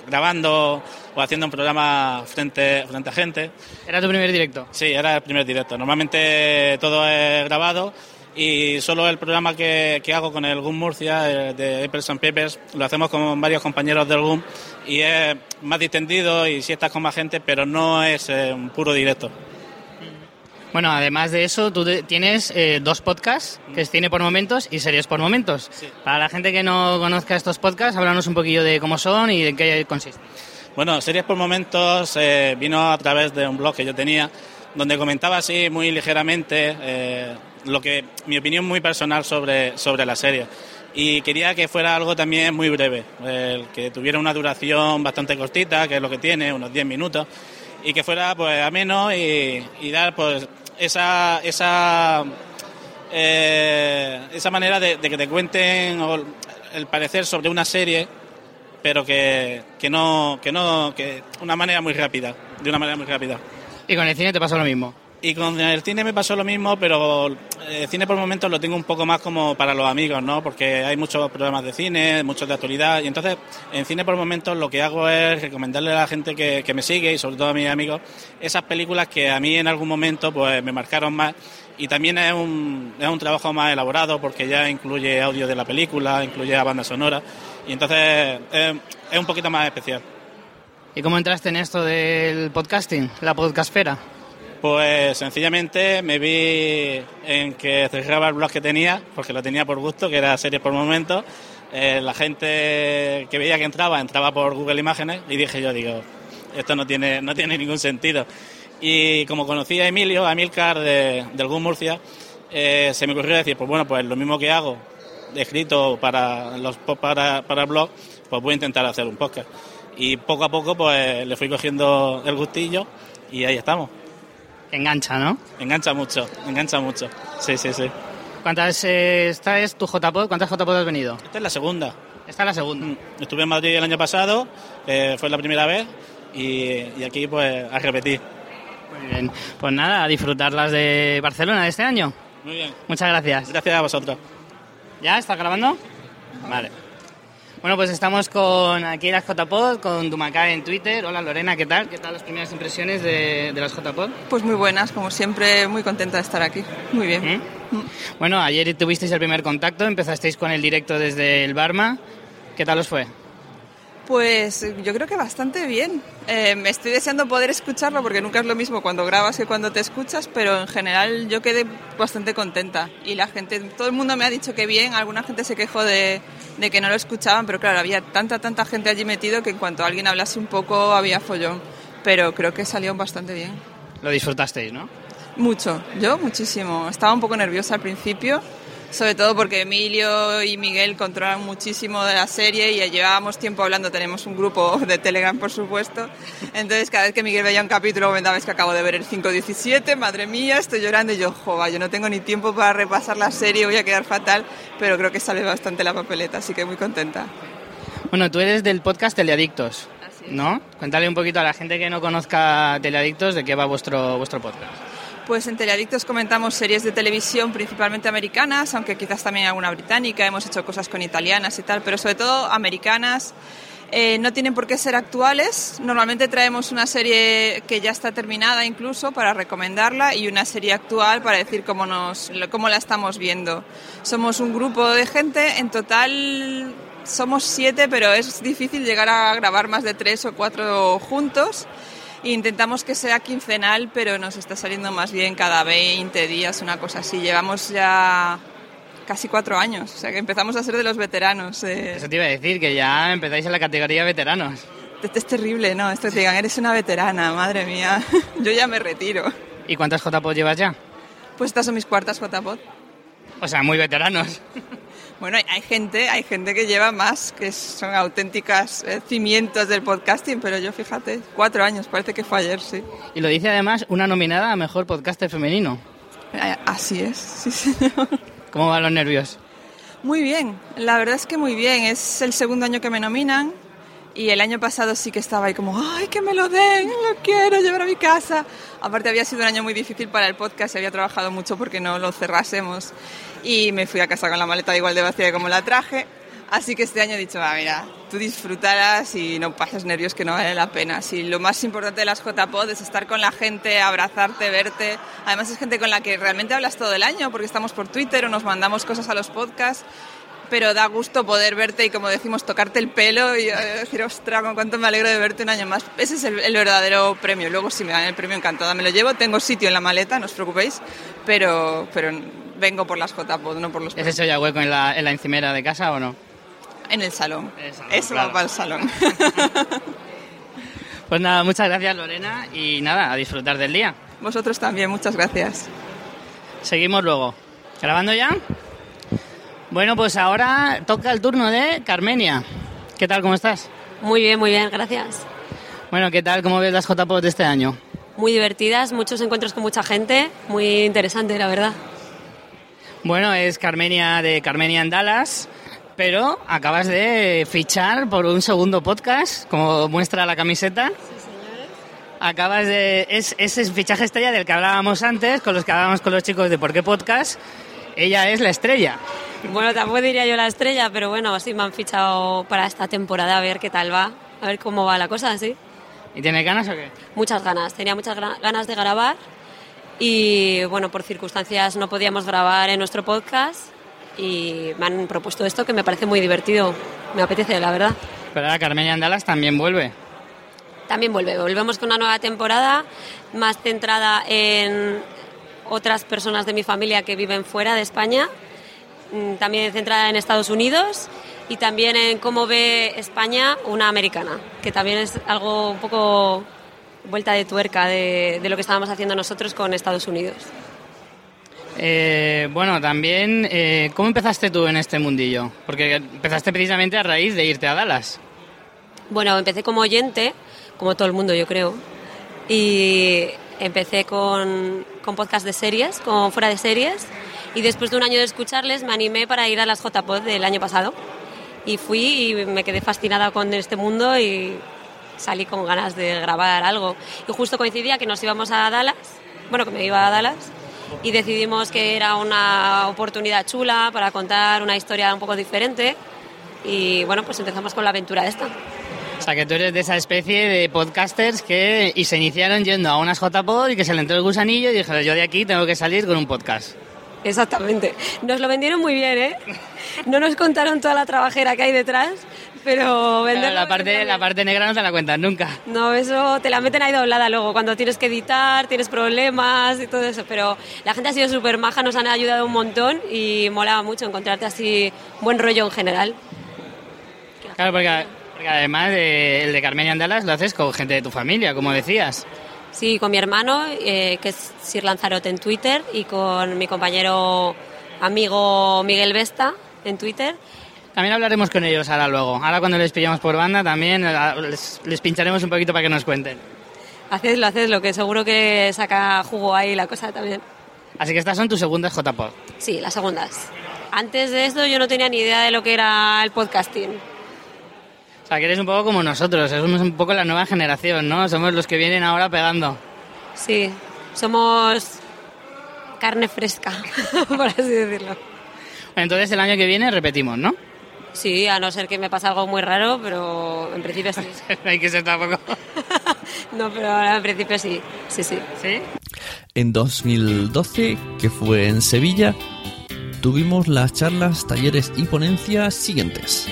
grabando o haciendo un programa frente, frente a gente. ¿Era tu primer directo? Sí, era el primer directo. Normalmente todo es grabado y solo el programa que, que hago con el GUM Murcia, de Papers and Papers, lo hacemos con varios compañeros del GUM y es más distendido y si estás con más gente, pero no es eh, un puro directo. Bueno, además de eso, tú tienes eh, dos podcasts, que es Cine por Momentos y Series por Momentos. Para la gente que no conozca estos podcasts, háblanos un poquillo de cómo son y de qué consisten. Bueno, Series por Momentos eh, vino a través de un blog que yo tenía, donde comentaba así muy ligeramente lo que mi opinión muy personal sobre, sobre la serie. Y quería que fuera algo también muy breve, eh, que tuviera una duración bastante cortita, que es lo que tiene, unos 10 minutos, y que fuera pues ameno y, y dar pues esa, esa eh, esa manera de, de que te cuenten el parecer sobre una serie, pero que, que no, que no, que una manera muy rápida, de una manera muy rápida. Y con el cine te pasó lo mismo. Y con el cine me pasó lo mismo, pero el cine por momentos lo tengo un poco más como para los amigos, ¿no? Porque hay muchos programas de cine, muchos de actualidad, y entonces en cine por momentos lo que hago es recomendarle a la gente que, que me sigue y sobre todo a mis amigos esas películas que a mí en algún momento pues me marcaron más y también es un, es un trabajo más elaborado porque ya incluye audio de la película, incluye la banda sonora y entonces es, es un poquito más especial. ¿Y cómo entraste en esto del podcasting, la podcastfera? Pues sencillamente me vi en que cerraba el blog que tenía, porque lo tenía por gusto, que era series por momentos. Eh, la gente que veía que entraba, entraba por Google Imágenes y dije yo, digo, esto no tiene, no tiene ningún sentido. Y como conocí a Emilio, a Emilcar de, del GUM Murcia, eh, se me ocurrió decir, pues bueno, pues lo mismo que hago, escrito para, los, para, para el blog, pues voy a intentar hacer un podcast. Y poco a poco pues le fui cogiendo el gustillo y ahí estamos. Engancha, ¿no? Engancha mucho, engancha mucho. Sí, sí, sí. ¿Cuántas, eh, esta es tu JPod? ¿Cuántas JPod has venido? Esta es la segunda. Esta es la segunda. Estuve en Madrid el año pasado, eh, fue la primera vez, y, y aquí pues a repetir. Muy bien. Pues nada, a disfrutar las de Barcelona de este año. Muy bien. Muchas gracias. Gracias a vosotros. ¿Ya? ¿Está grabando? Vale. Bueno, pues estamos con aquí las JPod, con Dumacá en Twitter. Hola Lorena, ¿qué tal? ¿Qué tal las primeras impresiones de, de las JPod? Pues muy buenas, como siempre, muy contenta de estar aquí. Muy bien. Bueno, ayer tuvisteis el primer contacto, empezasteis con el directo desde el Barma. ¿Qué tal os fue? Pues yo creo que bastante bien. Eh, me estoy deseando poder escucharlo porque nunca es lo mismo cuando grabas que cuando te escuchas, pero en general yo quedé bastante contenta. Y la gente, todo el mundo me ha dicho que bien, alguna gente se quejó de, de que no lo escuchaban, pero claro, había tanta, tanta gente allí metido que en cuanto alguien hablase un poco había follón. Pero creo que salió bastante bien. Lo disfrutasteis, ¿no? Mucho, yo muchísimo. Estaba un poco nerviosa al principio, sobre todo porque Emilio y Miguel controlan muchísimo de la serie y llevábamos tiempo hablando, tenemos un grupo de Telegram por supuesto, entonces cada vez que Miguel veía un capítulo comentaba es que acabo de ver el 5.17, madre mía, estoy llorando y yo, jova, yo no tengo ni tiempo para repasar la serie, voy a quedar fatal, pero creo que sale bastante la papeleta, así que muy contenta. Bueno, tú eres del podcast Teleadictos, ¿no? Cuéntale un poquito a la gente que no conozca Teleadictos de qué va vuestro, vuestro podcast. Pues en Teleadictos comentamos series de televisión principalmente americanas, aunque quizás también alguna británica, hemos hecho cosas con italianas y tal, pero sobre todo americanas. Eh, no tienen por qué ser actuales. Normalmente traemos una serie que ya está terminada incluso para recomendarla y una serie actual para decir cómo, nos, cómo la estamos viendo. Somos un grupo de gente, en total somos siete, pero es difícil llegar a grabar más de tres o cuatro juntos. Intentamos que sea quincenal, pero nos está saliendo más bien cada 20 días, una cosa así. Llevamos ya casi cuatro años, o sea que empezamos a ser de los veteranos. eh. Eso te iba a decir, que ya empezáis en la categoría veteranos. Es, es terrible, ¿no? Esto te digan, eres una veterana, madre mía. Yo ya me retiro. ¿Y cuántas JPod llevas ya? Pues estas son mis cuartas JPod. O sea, muy veteranos. Bueno, hay, gente, hay gente que lleva más, que son auténticas eh, cimientos del podcasting, pero yo fíjate, cuatro años, parece que fue ayer, sí. Y lo dice además una nominada a Mejor Podcaster Femenino. Eh, Así es, sí señor. ¿Cómo van los nervios? Muy bien, la verdad es que muy bien. Es el segundo año que me nominan y el año pasado sí que estaba ahí como, ay, que me lo den, lo quiero llevar a mi casa. Aparte había sido un año muy difícil para el podcast y había trabajado mucho porque no lo cerrásemos y me fui a casa con la maleta igual de vacía como la traje. Así que este año he dicho, va, mira, tú disfrutarás y no pases nervios que no vale la pena. Si lo más importante de las JPod es estar con la gente, abrazarte, verte. Además es gente con la que realmente hablas todo el año porque estamos por Twitter o nos mandamos cosas a los podcasts. Pero da gusto poder verte y, como decimos, tocarte el pelo y eh, decir, ostras, con cuánto me alegro de verte un año más. Ese es el, el verdadero premio. Luego, si me dan el premio, encantada me lo llevo. Tengo sitio en la maleta, no os preocupéis. Pero, pero vengo por las JPod, no por los ¿Es hecho ya hueco en la, en la encimera de casa o no? En el salón. Eso claro. va para el salón. Pues nada, muchas gracias Lorena y nada, a disfrutar del día. Vosotros también, muchas gracias. Seguimos luego. ¿Grabando ya? Bueno, pues ahora toca el turno de Carmenia. ¿Qué tal, cómo estás? Muy bien, muy bien, gracias. Bueno, ¿qué tal, cómo ves las JPOD de este año? Muy divertidas, muchos encuentros con mucha gente, muy interesante, la verdad. Bueno, es Carmenia de Carmenia en Dallas, pero acabas de fichar por un segundo podcast, como muestra la camiseta. Acabas de. Es, es el fichaje estrella del que hablábamos antes, con los que hablábamos con los chicos de Por qué Podcast. Ella es la estrella. Bueno, tampoco diría yo la estrella, pero bueno, sí me han fichado para esta temporada a ver qué tal va, a ver cómo va la cosa, sí. ¿Y tienes ganas o qué? Muchas ganas, tenía muchas ganas de grabar y bueno, por circunstancias no podíamos grabar en nuestro podcast y me han propuesto esto que me parece muy divertido, me apetece, la verdad. Pero ahora Carmenia en Dallas también vuelve. También vuelve, volvemos con una nueva temporada más centrada en otras personas de mi familia que viven fuera de España, mm, también centrada en Estados Unidos y también en cómo ve España una americana, que también es algo un poco vuelta de tuerca de, de lo que estábamos haciendo nosotros con Estados Unidos. Eh, bueno, también, eh, ¿cómo empezaste tú en este mundillo? Porque empezaste precisamente a raíz de irte a Dallas. Bueno, empecé como oyente, como todo el mundo yo creo, y empecé con, con podcast de series, con fuera de series, y después de un año de escucharles me animé para ir a las JPod del año pasado. Y fui y me quedé fascinada con este mundo y salí con ganas de grabar algo. Y justo coincidía que nos íbamos a Dallas, bueno, que me iba a Dallas, y decidimos que era una oportunidad chula para contar una historia un poco diferente. Y bueno, pues empezamos con la aventura esta. O sea, que tú eres de esa especie de podcasters que y se iniciaron yendo a unas JPod y que se le entró el gusanillo y dijeron, yo de aquí tengo que salir con un podcast. Exactamente. Nos lo vendieron muy bien, ¿eh? No nos contaron toda la trabajera que hay detrás, pero venderlo... la, parte, la parte negra no te la cuentan nunca. No, eso te la meten ahí doblada luego, cuando tienes que editar, tienes problemas y todo eso. Pero la gente ha sido súper maja, nos han ayudado un montón y molaba mucho encontrarte así buen rollo en general. Claro, porque, porque además de, el de Carmen y Andalas lo haces con gente de tu familia, como decías. Sí, con mi hermano, eh, que es Sir Lanzarote en Twitter, y con mi compañero amigo Miguel Vesta en Twitter. También hablaremos con ellos ahora luego. Ahora cuando les pillamos por banda también eh, les, les pincharemos un poquito para que nos cuenten. Hacedlo, hacedlo, que seguro que saca jugo ahí la cosa también. Así que estas son tus segundas JPod. Sí, las segundas. Antes de esto yo no tenía ni idea de lo que era el podcasting. Sea, que eres un poco como nosotros, somos un poco la nueva generación, ¿no? Somos los que vienen ahora pegando. Sí, somos carne fresca, por así decirlo. Entonces el año que viene repetimos, ¿no? Sí, a no ser que me pase algo muy raro, pero en principio sí. Hay que ser tampoco. no, pero ahora en principio sí, sí, sí. ¿Sí? En 2012, que fue en Sevilla, tuvimos las charlas, talleres y ponencias siguientes.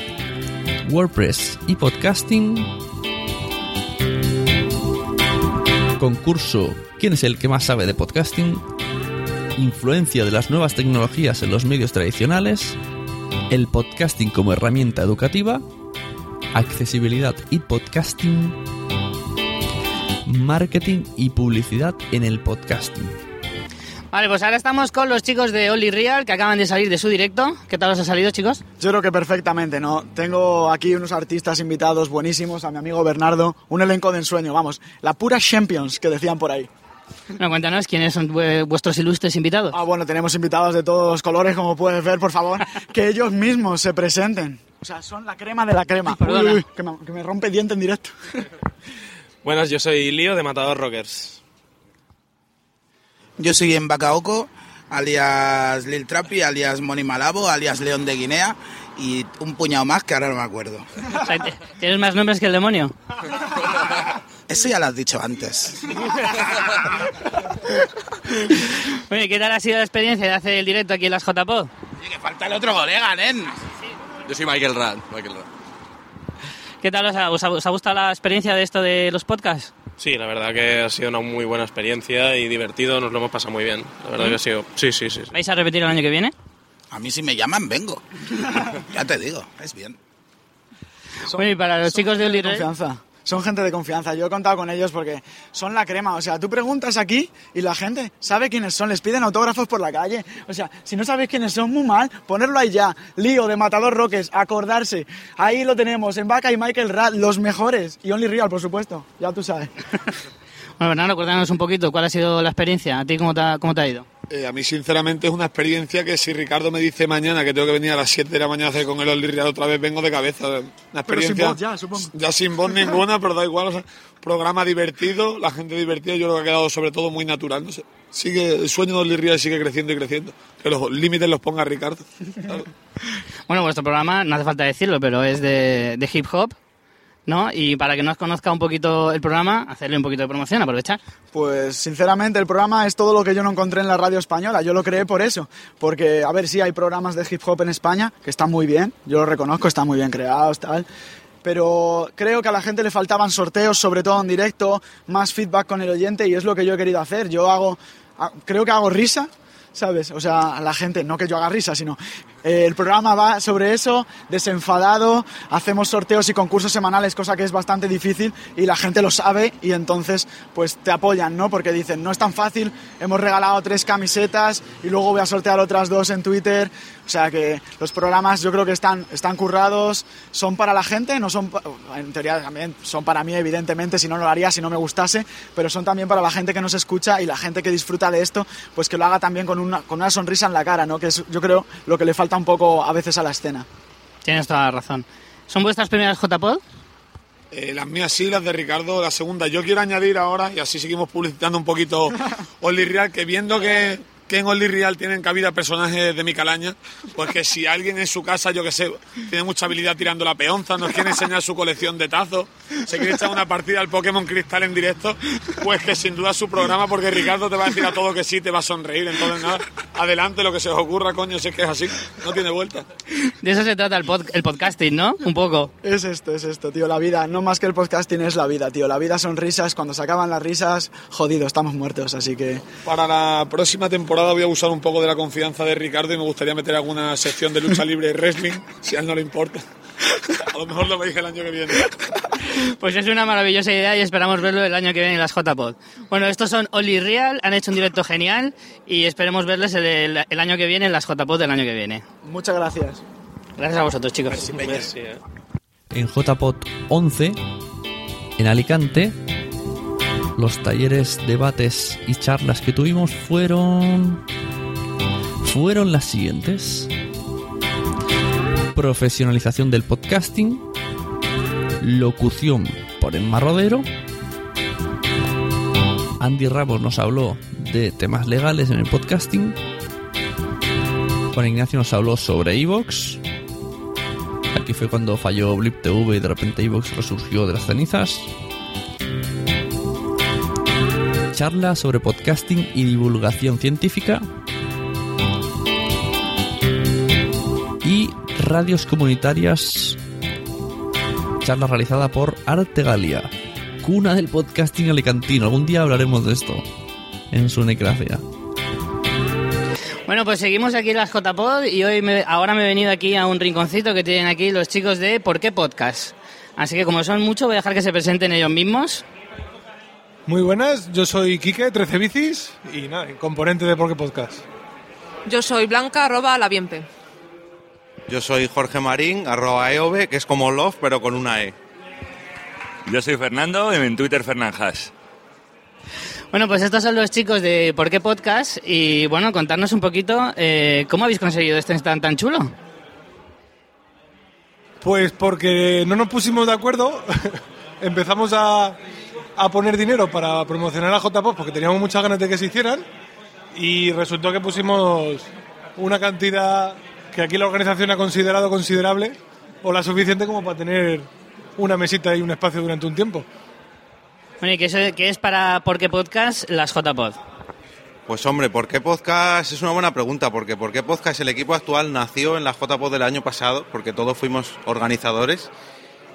WordPress y podcasting. Concurso ¿Quién es el que más sabe de podcasting? Influencia de las nuevas tecnologías en los medios tradicionales. El podcasting como herramienta educativa. Accesibilidad y podcasting. Marketing y publicidad en el podcasting. Vale, pues ahora estamos con los chicos de Only Real que acaban de salir de su directo. ¿Qué tal os ha salido, chicos? Yo creo que perfectamente, ¿no? Tengo aquí unos artistas invitados buenísimos, a mi amigo Bernardo, un elenco de ensueño, vamos, la pura Champions que decían por ahí. No, cuéntanos quiénes son vuestros ilustres invitados. Ah, bueno, tenemos invitados de todos los colores, como puedes ver, por favor, que ellos mismos se presenten. O sea, son la crema de la crema. Perdona. Uy, uy, que, me, que me rompe diente en directo. Buenas, yo soy Lío de Matador Rockers. Yo soy en Bacaoco, alias Lil Trapi, alias Moni Malabo, alias León de Guinea y un puñado más que ahora no me acuerdo. O sea, ¿t- ¿Tienes más nombres que el demonio? Eso ya lo has dicho antes. Oye, ¿qué tal ha sido la experiencia de hacer el directo aquí en las JPod? Oye, que falta el otro colega, nen. Yo soy Michael Rad. Michael Rad. ¿Qué tal os ha- os ha gustado la experiencia de esto de los podcasts? Sí, la verdad que ha sido una muy buena experiencia y divertido, nos lo hemos pasado muy bien. La verdad que ha sido... Sí, sí, sí. sí. ¿Vais a repetir el año que viene? A mí si me llaman, vengo. Ya te digo, es bien. Oye, y para los chicos de Only Real... Confianza. Son gente de confianza. Yo he contado con ellos porque son la crema. O sea, tú preguntas aquí y la gente sabe quiénes son. Les piden autógrafos por la calle. O sea, si no sabéis quiénes son, muy mal. Ponerlo ahí ya. Lío de Matador Roques. Acordarse. Ahí lo tenemos. En Vaca y Michael Rad. Los mejores. Y Only Real, por supuesto. Ya tú sabes. Bueno, Bernardo, cuéntanos un poquito cuál ha sido la experiencia. ¿A ti cómo te cómo te ha ido? Eh, a mí, sinceramente, es una experiencia que si Ricardo me dice mañana que tengo que venir a las 7 de la mañana a hacer con el Real otra vez, vengo de cabeza. Una Pero experiencia. sin voz ya, supongo. ya sin voz ninguna, pero da igual. o sea, programa divertido, la gente divertida, yo creo que ha quedado sobre todo muy natural. No sé. Sigue, el sueño de Real sigue creciendo y creciendo. Que los límites los ponga Ricardo. Claro. Bueno, vuestro programa, no hace falta decirlo, pero es de, de hip hop, ¿no? Y para que nos conozca un poquito el programa, hacerle un poquito de promoción, aprovechar. Pues sinceramente el programa es todo lo que yo no encontré en la radio española. Yo lo creé por eso. Porque, a ver, sí hay programas de hip hop en España que están muy bien. Yo lo reconozco, están muy bien creados, tal. Pero creo que a la gente le faltaban sorteos, sobre todo en directo, más feedback con el oyente y es lo que yo he querido hacer. Yo hago, creo que hago risa, ¿sabes? O sea, a la gente, no que yo haga risa, sino eh, el programa va sobre eso, desenfadado, hacemos sorteos y concursos semanales, cosa que es bastante difícil y la gente lo sabe y entonces pues te apoyan, ¿no? Porque dicen, no es tan fácil, hemos regalado tres camisetas y luego voy a sortear otras dos en Twitter, o sea que los programas yo creo que están, están currados, son para la gente, no son, en teoría también son para mí evidentemente, si no lo haría, si no me gustase, pero son también para la gente que nos escucha y la gente que disfruta de esto, pues que lo haga también con una, con una sonrisa en la cara, ¿no? Que es yo creo lo que le falta un poco a veces a la escena. Tienes toda la razón. ¿Son vuestras primeras JPod? Eh, las mías sí, las de Ricardo, la segunda. Yo quiero añadir ahora, y así seguimos publicitando un poquito Only Real, que viendo que, que en Only Real tienen cabida personajes de mi calaña, pues que si alguien en su casa, yo que sé, tiene mucha habilidad tirando la peonza, nos quiere enseñar su colección de tazos, se quiere echar una partida al Pokémon Cristal en directo, pues que sin duda su programa, porque Ricardo te va a decir a todo que sí, te va a sonreír, entonces nada, adelante lo que se os ocurra, coño, si es que es así, no tiene vuelta. De eso se trata el, pod- el podcasting, ¿no? Un poco. Es esto, es esto, tío. La vida, no más que el podcasting, es la vida, tío. La vida son risas. Cuando se acaban las risas, jodido, estamos muertos. Así que Para la próxima temporada voy a usar un poco de la confianza de Ricardo y me gustaría meter alguna sección de lucha libre y wrestling, si a él no le importa. A lo mejor lo veis el año que viene. Pues es una maravillosa idea y esperamos verlo el año que viene en las JPod. Bueno, estos son Oli Real, han hecho un directo genial y esperemos verles el, el- el año que viene en las JPod del año que viene. muchas gracias. Gracias a vosotros, chicos. En JPOT 11, en Alicante, los talleres, debates y charlas que tuvimos fueron. fueron las siguientes: profesionalización del podcasting, locución por Emma Rodero. Andy Ramos nos habló de temas legales en el podcasting. Juan Ignacio nos habló sobre Evox. Aquí fue cuando falló Blip TV y de repente Evox resurgió de las cenizas. Charla sobre podcasting y divulgación científica. Y radios comunitarias. Charla realizada por Artegalia, cuna del podcasting alicantino. Algún día hablaremos de esto en su necracia. Bueno, pues seguimos aquí en las JPod y hoy ahora me he venido aquí a un rinconcito que tienen aquí los chicos de ¿Por qué Podcast? Así que como son muchos, voy a dejar que se presenten ellos mismos. Muy buenas, yo soy Quique, 13 bicis y nada, componente de Porque Podcast. Yo soy Blanca, arroba la Bienpe. Yo soy Jorge Marín, arroba EOB, que es como Love, pero con una E. Yo soy Fernando, en Twitter Fernanjas. Bueno, pues estos son los chicos de ¿Por qué Podcast? Y bueno, contarnos un poquito eh, cómo habéis conseguido este stand tan chulo. Pues porque no nos pusimos de acuerdo, empezamos a, a poner dinero para promocionar a JPOP porque teníamos muchas ganas de que se hicieran y resultó que pusimos una cantidad que aquí la organización ha considerado considerable o la suficiente como para tener una mesita y un espacio durante un tiempo. Bueno, ¿y qué es, qué es para ¿Por qué Podcast? Las JPod. Pues hombre, ¿por qué podcast? Es una buena pregunta, porque ¿por qué podcast? El equipo actual nació en la JPod del año pasado, porque todos fuimos organizadores,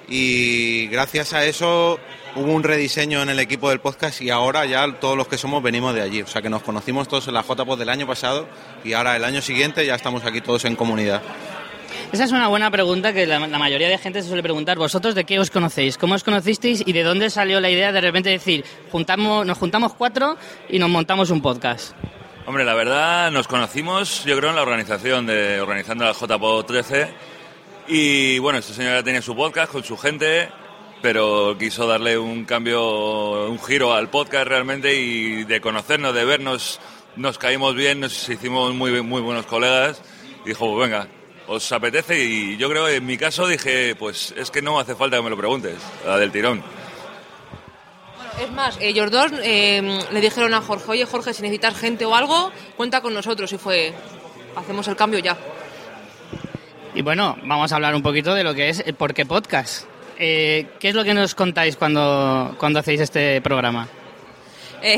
y gracias a eso hubo un rediseño en el equipo del podcast y ahora ya todos los que somos venimos de allí. O sea que nos conocimos todos en la JPod del año pasado y ahora el año siguiente ya estamos aquí todos en comunidad. Esa es una buena pregunta que la, la mayoría de gente se suele preguntar. ¿Vosotros de qué os conocéis? ¿Cómo os conocisteis y de dónde salió la idea de repente decir, juntamos, nos juntamos cuatro y nos montamos un podcast? Hombre, la verdad, nos conocimos, yo creo, en la organización de organizando la JPO 13. Y bueno, este señor ya tenía su podcast con su gente, pero quiso darle un cambio, un giro al podcast realmente y de conocernos, de vernos, nos caímos bien, nos hicimos muy, muy buenos colegas. Y dijo, pues venga, os apetece. Y yo creo, en mi caso, dije, pues es que no hace falta que me lo preguntes, la del tirón. Es más, ellos dos eh, le dijeron a Jorge, oye Jorge, si necesitas gente o algo, cuenta con nosotros. Y fue, hacemos el cambio ya. Y bueno, vamos a hablar un poquito de lo que es el Por qué Podcast. Eh, ¿Qué es lo que nos contáis cuando, cuando hacéis este programa? Eh,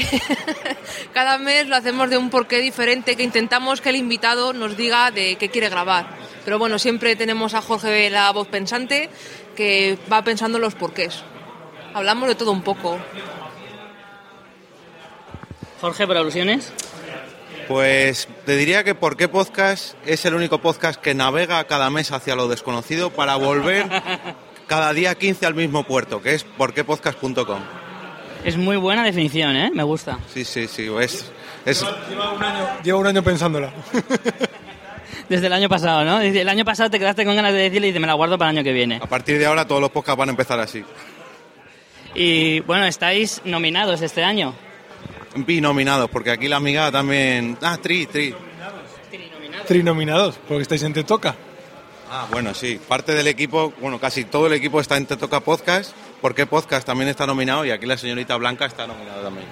cada mes lo hacemos de un porqué diferente que intentamos que el invitado nos diga de qué quiere grabar. Pero bueno, siempre tenemos a Jorge la voz pensante que va pensando los porqués. Hablamos de todo un poco. Jorge, por alusiones. Pues te diría que ¿Por qué podcast? Es el único podcast que navega cada mes hacia lo desconocido para volver cada día 15 al mismo puerto, que es porquepodcast.com. Es muy buena definición, ¿eh? Me gusta. Sí, sí, sí, es... es Lleva un año, lleva un año pensándola. Desde el año pasado, ¿no? El año pasado te quedaste con ganas de decirle y dice, me la guardo para el año que viene. a partir de ahora todos los podcasts van a empezar así. Y bueno, estáis nominados este año. Binominados, porque aquí la amiga también... Ah, tri, tri. Trinominados, porque estáis en Te Toca. Ah, bueno, sí. Parte del equipo, bueno, casi todo el equipo está en Te Toca Podcast ¿Por qué podcast también está nominado? Y aquí la señorita Blanca está nominada también.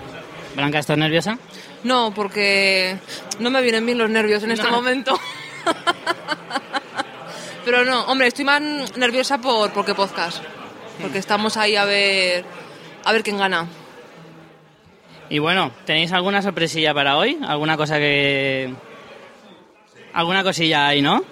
Blanca, ¿estás nerviosa? No, porque no me vienen bien los nervios en este momento. Pero no, hombre, estoy más nerviosa por porque podcast. Porque estamos ahí a ver a ver quién gana. Y bueno, ¿tenéis alguna sorpresilla para hoy? ¿Alguna cosa que... ¿Alguna cosilla ahí, no?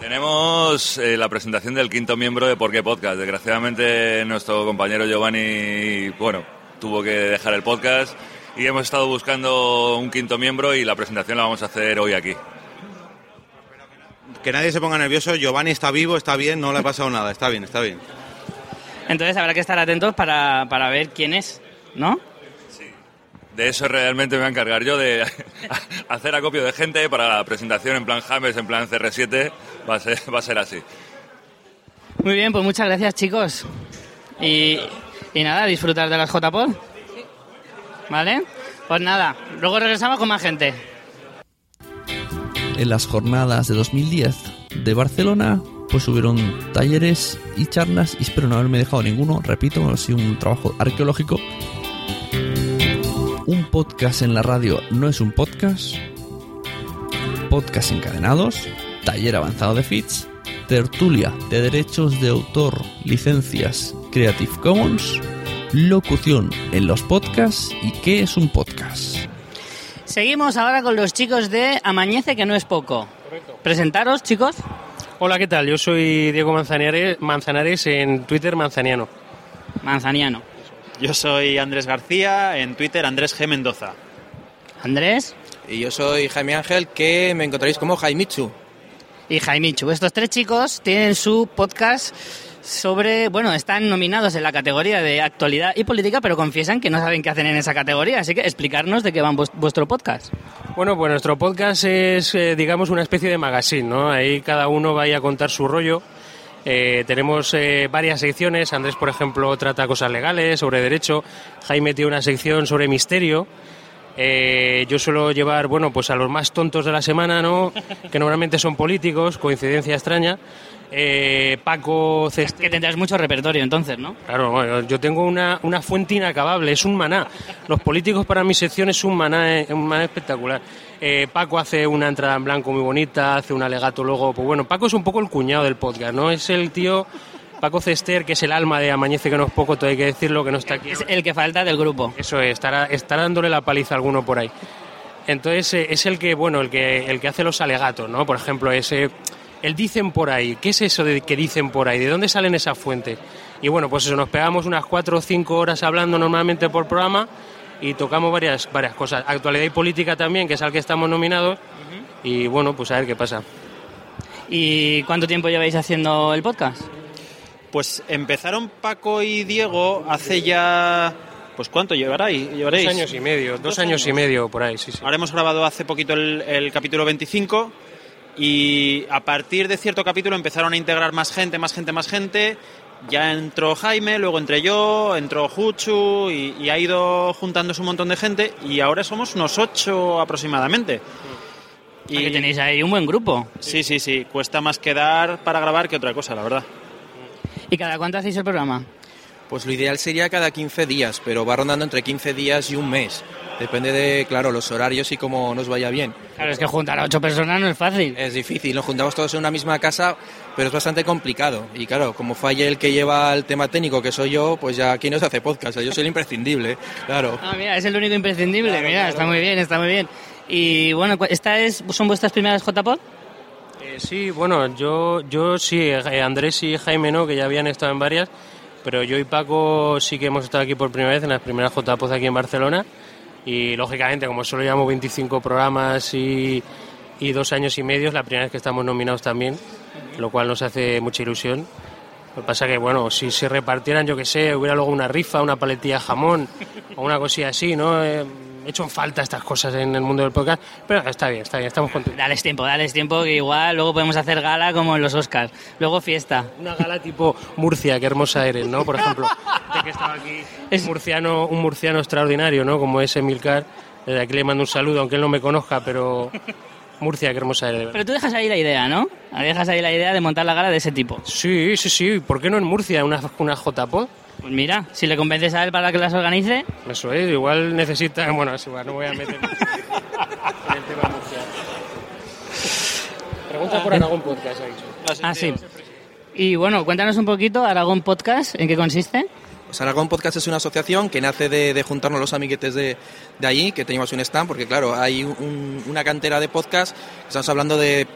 Tenemos eh, la presentación del quinto miembro de Por qué Podcast. Desgraciadamente nuestro compañero Giovanni, bueno, tuvo que dejar el podcast y hemos estado buscando un quinto miembro y la presentación la vamos a hacer hoy aquí. Que nadie se ponga nervioso, Giovanni está vivo, está bien, no le ha pasado nada, está bien, está bien. Entonces habrá que estar atentos para, para ver quién es, ¿no? De eso realmente me voy a encargar yo, de hacer acopio de gente para la presentación en plan James, en plan CR7, va a ser, va a ser así. Muy bien, pues muchas gracias chicos. Y, y nada, disfrutar de las JPod. ¿Vale? Pues nada, luego regresamos con más gente. En las jornadas de 2010 de Barcelona, pues hubieron talleres y charlas, y espero no haberme dejado ninguno, repito, ha sido un trabajo arqueológico. Un podcast en la radio no es un podcast. Podcast encadenados, taller avanzado de feeds, tertulia de derechos de autor, licencias Creative Commons, locución en los podcasts y qué es un podcast. Seguimos ahora con los chicos de Amañece, que no es poco. Presentaros, chicos. Hola, ¿qué tal? Yo soy Diego Manzanares, Manzanares en Twitter Manzaniano. Manzaniano. Yo soy Andrés García, en Twitter Andrés G. Mendoza. Andrés. Y yo soy Jaime Ángel, que me encontraréis como Jaimichu. Y Jaimichu. Estos tres chicos tienen su podcast sobre, bueno, están nominados en la categoría de actualidad y política, pero confiesan que no saben qué hacen en esa categoría. Así que explicarnos de qué va vues- vuestro podcast. Bueno, pues nuestro podcast es, eh, digamos, una especie de magazine, ¿no? Ahí cada uno va a contar su rollo. Eh, tenemos eh, varias secciones. Andrés, por ejemplo, trata cosas legales, sobre derecho. Jaime tiene una sección sobre misterio. Eh, yo suelo llevar, bueno, pues a los más tontos de la semana, ¿no? Que normalmente son políticos, coincidencia extraña. Eh, Paco Ceste... Que tendrás mucho repertorio entonces, ¿no? Claro, bueno, yo tengo una, una fuente inacabable, es un maná. Los políticos para mi sección es un maná, eh, un maná espectacular. Eh, Paco hace una entrada en blanco muy bonita, hace un alegato luego, pues bueno, Paco es un poco el cuñado del podcast, ¿no? Es el tío, Paco Cester, que es el alma de Amañece que no es poco, todo hay que decirlo, que no está aquí. Es el que falta del grupo. Eso es, estará, estará dándole la paliza a alguno por ahí. Entonces eh, es el que, bueno, el que, el que hace los alegatos, ¿no? Por ejemplo, ese, el dicen por ahí. ¿Qué es eso de que dicen por ahí? ¿De dónde salen esas fuentes? Y bueno, pues eso, nos pegamos unas cuatro o cinco horas hablando normalmente por programa y tocamos varias, varias cosas. Actualidad y política también, que es al que estamos nominados. Y bueno, pues a ver qué pasa. ¿Y cuánto tiempo lleváis haciendo el podcast? Pues empezaron Paco y Diego hace ya... Pues ¿cuánto llevaréis? llevaréis? Dos años y medio, dos, años, y medio por ahí, sí, sí. Ahora hemos grabado hace poquito el, el capítulo 25 y a partir de cierto capítulo empezaron a integrar más gente, más gente, más gente. Ya entró Jaime, luego entré yo, entró Juchu y, y ha ido juntándose un montón de gente y ahora somos unos ocho aproximadamente. Y que tenéis ahí un buen grupo. Sí, sí, sí. Cuesta más quedar para grabar que otra cosa, la verdad. ¿Y cada cuánto hacéis el programa? Pues lo ideal sería cada 15 días, pero va rondando entre 15 días y un mes. Depende de, claro, los horarios y cómo nos vaya bien. Claro, es que juntar a ocho personas no es fácil. Es difícil, nos juntamos todos en una misma casa, pero es bastante complicado. Y claro, como falle el que lleva el tema técnico, que soy yo, pues ya aquí no se hace podcast, yo soy el imprescindible, claro. Ah, mira, es el único imprescindible. mira, está muy bien, está muy bien. Y bueno, ¿esta es, son vuestras primeras JPod? Eh, sí, bueno, yo, yo sí, eh, Andrés y Jaime no, que ya habían estado en varias, pero yo y Paco sí que hemos estado aquí por primera vez en las primeras JPOZ aquí en Barcelona y lógicamente como solo llevamos 25 programas y, y dos años y medio, es la primera vez que estamos nominados también, lo cual nos hace mucha ilusión. Lo que pasa que, bueno, si se repartieran, yo que sé, hubiera luego una rifa, una paletilla de jamón o una cosilla así, ¿no? Eh, he hecho en falta estas cosas en el mundo del podcast, pero está bien, está bien, estamos contentos. Dales tiempo, dales tiempo, que igual luego podemos hacer gala como en los Oscars. Luego fiesta. Una gala tipo Murcia, qué hermosa eres, ¿no? Por ejemplo, de que estaba aquí un murciano, un murciano extraordinario, ¿no? Como es Emilcar. Desde aquí le mando un saludo, aunque él no me conozca, pero Murcia, qué hermosa verdad. Pero tú dejas ahí la idea, ¿no? Dejas ahí la idea de montar la gala de ese tipo. Sí, sí, sí. ¿Por qué no en Murcia una, una JPod? Pues mira, si le convences a él para que las organice. Eso es, igual necesita. Bueno, es igual, no voy a meter. en el tema murciano. Pregunta por Aragón Podcast, ha dicho. Ah, sí. Y bueno, cuéntanos un poquito, Aragón Podcast, ¿en qué consiste? Aragón Podcast es una asociación que nace de, juntarnos los amiguetes de, de allí, que teníamos un stand, porque claro, hay un- una cantera de podcasts, estamos hablando de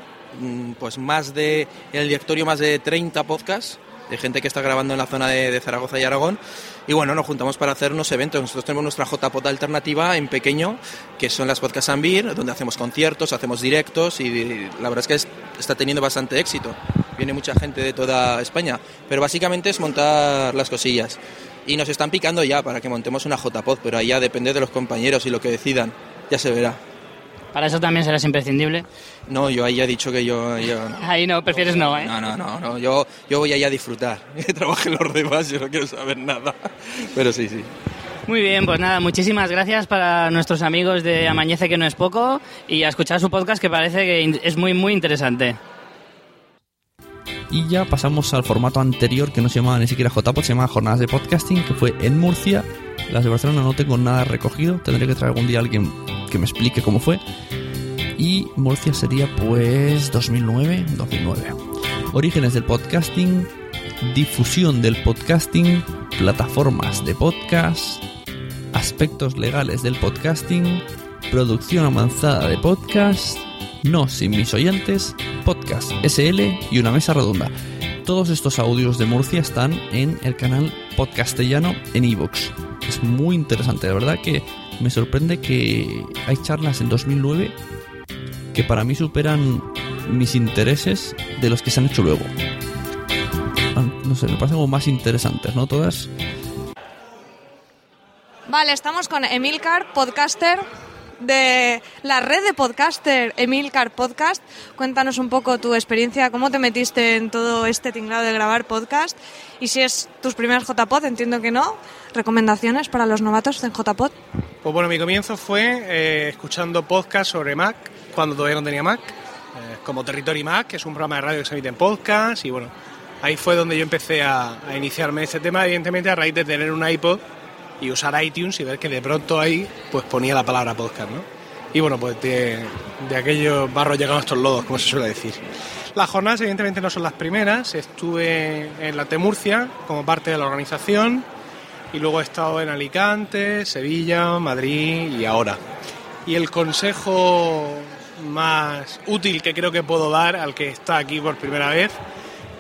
mm, pues más de, en el directorio más de 30 podcasts, de gente que está grabando en la zona de, Zaragoza y Aragón, y bueno, nos juntamos para hacer unos eventos. Nosotros tenemos nuestra JPod alternativa en pequeño, que son las Podcast Ambir, donde hacemos conciertos, hacemos directos, y la verdad es que es- está teniendo bastante éxito. Viene mucha gente de toda España, pero básicamente es montar las cosillas. Y nos están picando ya para que montemos una JPod, pero ahí ya depende de los compañeros y lo que decidan. Ya se verá. Para eso también serás imprescindible. No, yo ahí ya he dicho que yo... yo Ahí no, prefieres no, ¿eh? no, no, no, no, yo, yo voy ahí a disfrutar. Que trabajen los demás, yo no quiero saber nada. Pero sí, sí. Muy bien, pues nada, muchísimas gracias para nuestros amigos de Amañece que no es poco y a escuchar su podcast que parece que es muy, muy interesante. Y ya pasamos al formato anterior que no se llamaba ni siquiera JPod, se llamaba Jornadas de Podcasting, que fue en Murcia. Las de Barcelona no tengo nada recogido, tendré que traer algún día a alguien que me explique cómo fue. Y Murcia sería pues 2009, 2009. Orígenes del podcasting, difusión del podcasting, plataformas de podcast, aspectos legales del podcasting, producción avanzada de podcast, no sin mis oyentes, podcast SL y una mesa redonda. Todos estos audios de Murcia están en el canal Podcastellano en iVoox. Es muy interesante, de verdad que me sorprende que hay charlas en 2009 que para mí superan mis intereses de los que se han hecho luego. Ah, No sé, me parecen como más interesantes, ¿no? Todas Vale, estamos con Emilcar, podcaster de la red de podcaster Emilcar Podcast. Cuéntanos un poco tu experiencia, cómo te metiste en todo este tinglado de grabar podcast y si es tus primeras JPod, entiendo que no. ¿Recomendaciones para los novatos en JPod? Pues bueno, mi comienzo fue eh, escuchando podcast sobre Mac, cuando todavía no tenía Mac, eh, como Territory Mac, que es un programa de radio que se emite en podcast, y bueno, ahí fue donde yo empecé a, iniciarme en tema, evidentemente a raíz de tener un iPod y usar iTunes y ver que de pronto ahí pues ponía la palabra podcast, ¿no? Y bueno, pues de, de aquellos barros llegaron estos lodos, como se suele decir. Las jornadas evidentemente no son las primeras, estuve en la T Murcia como parte de la organización y luego he estado en Alicante, Sevilla, Madrid y ahora. Y el consejo más útil que creo que puedo dar al que está aquí por primera vez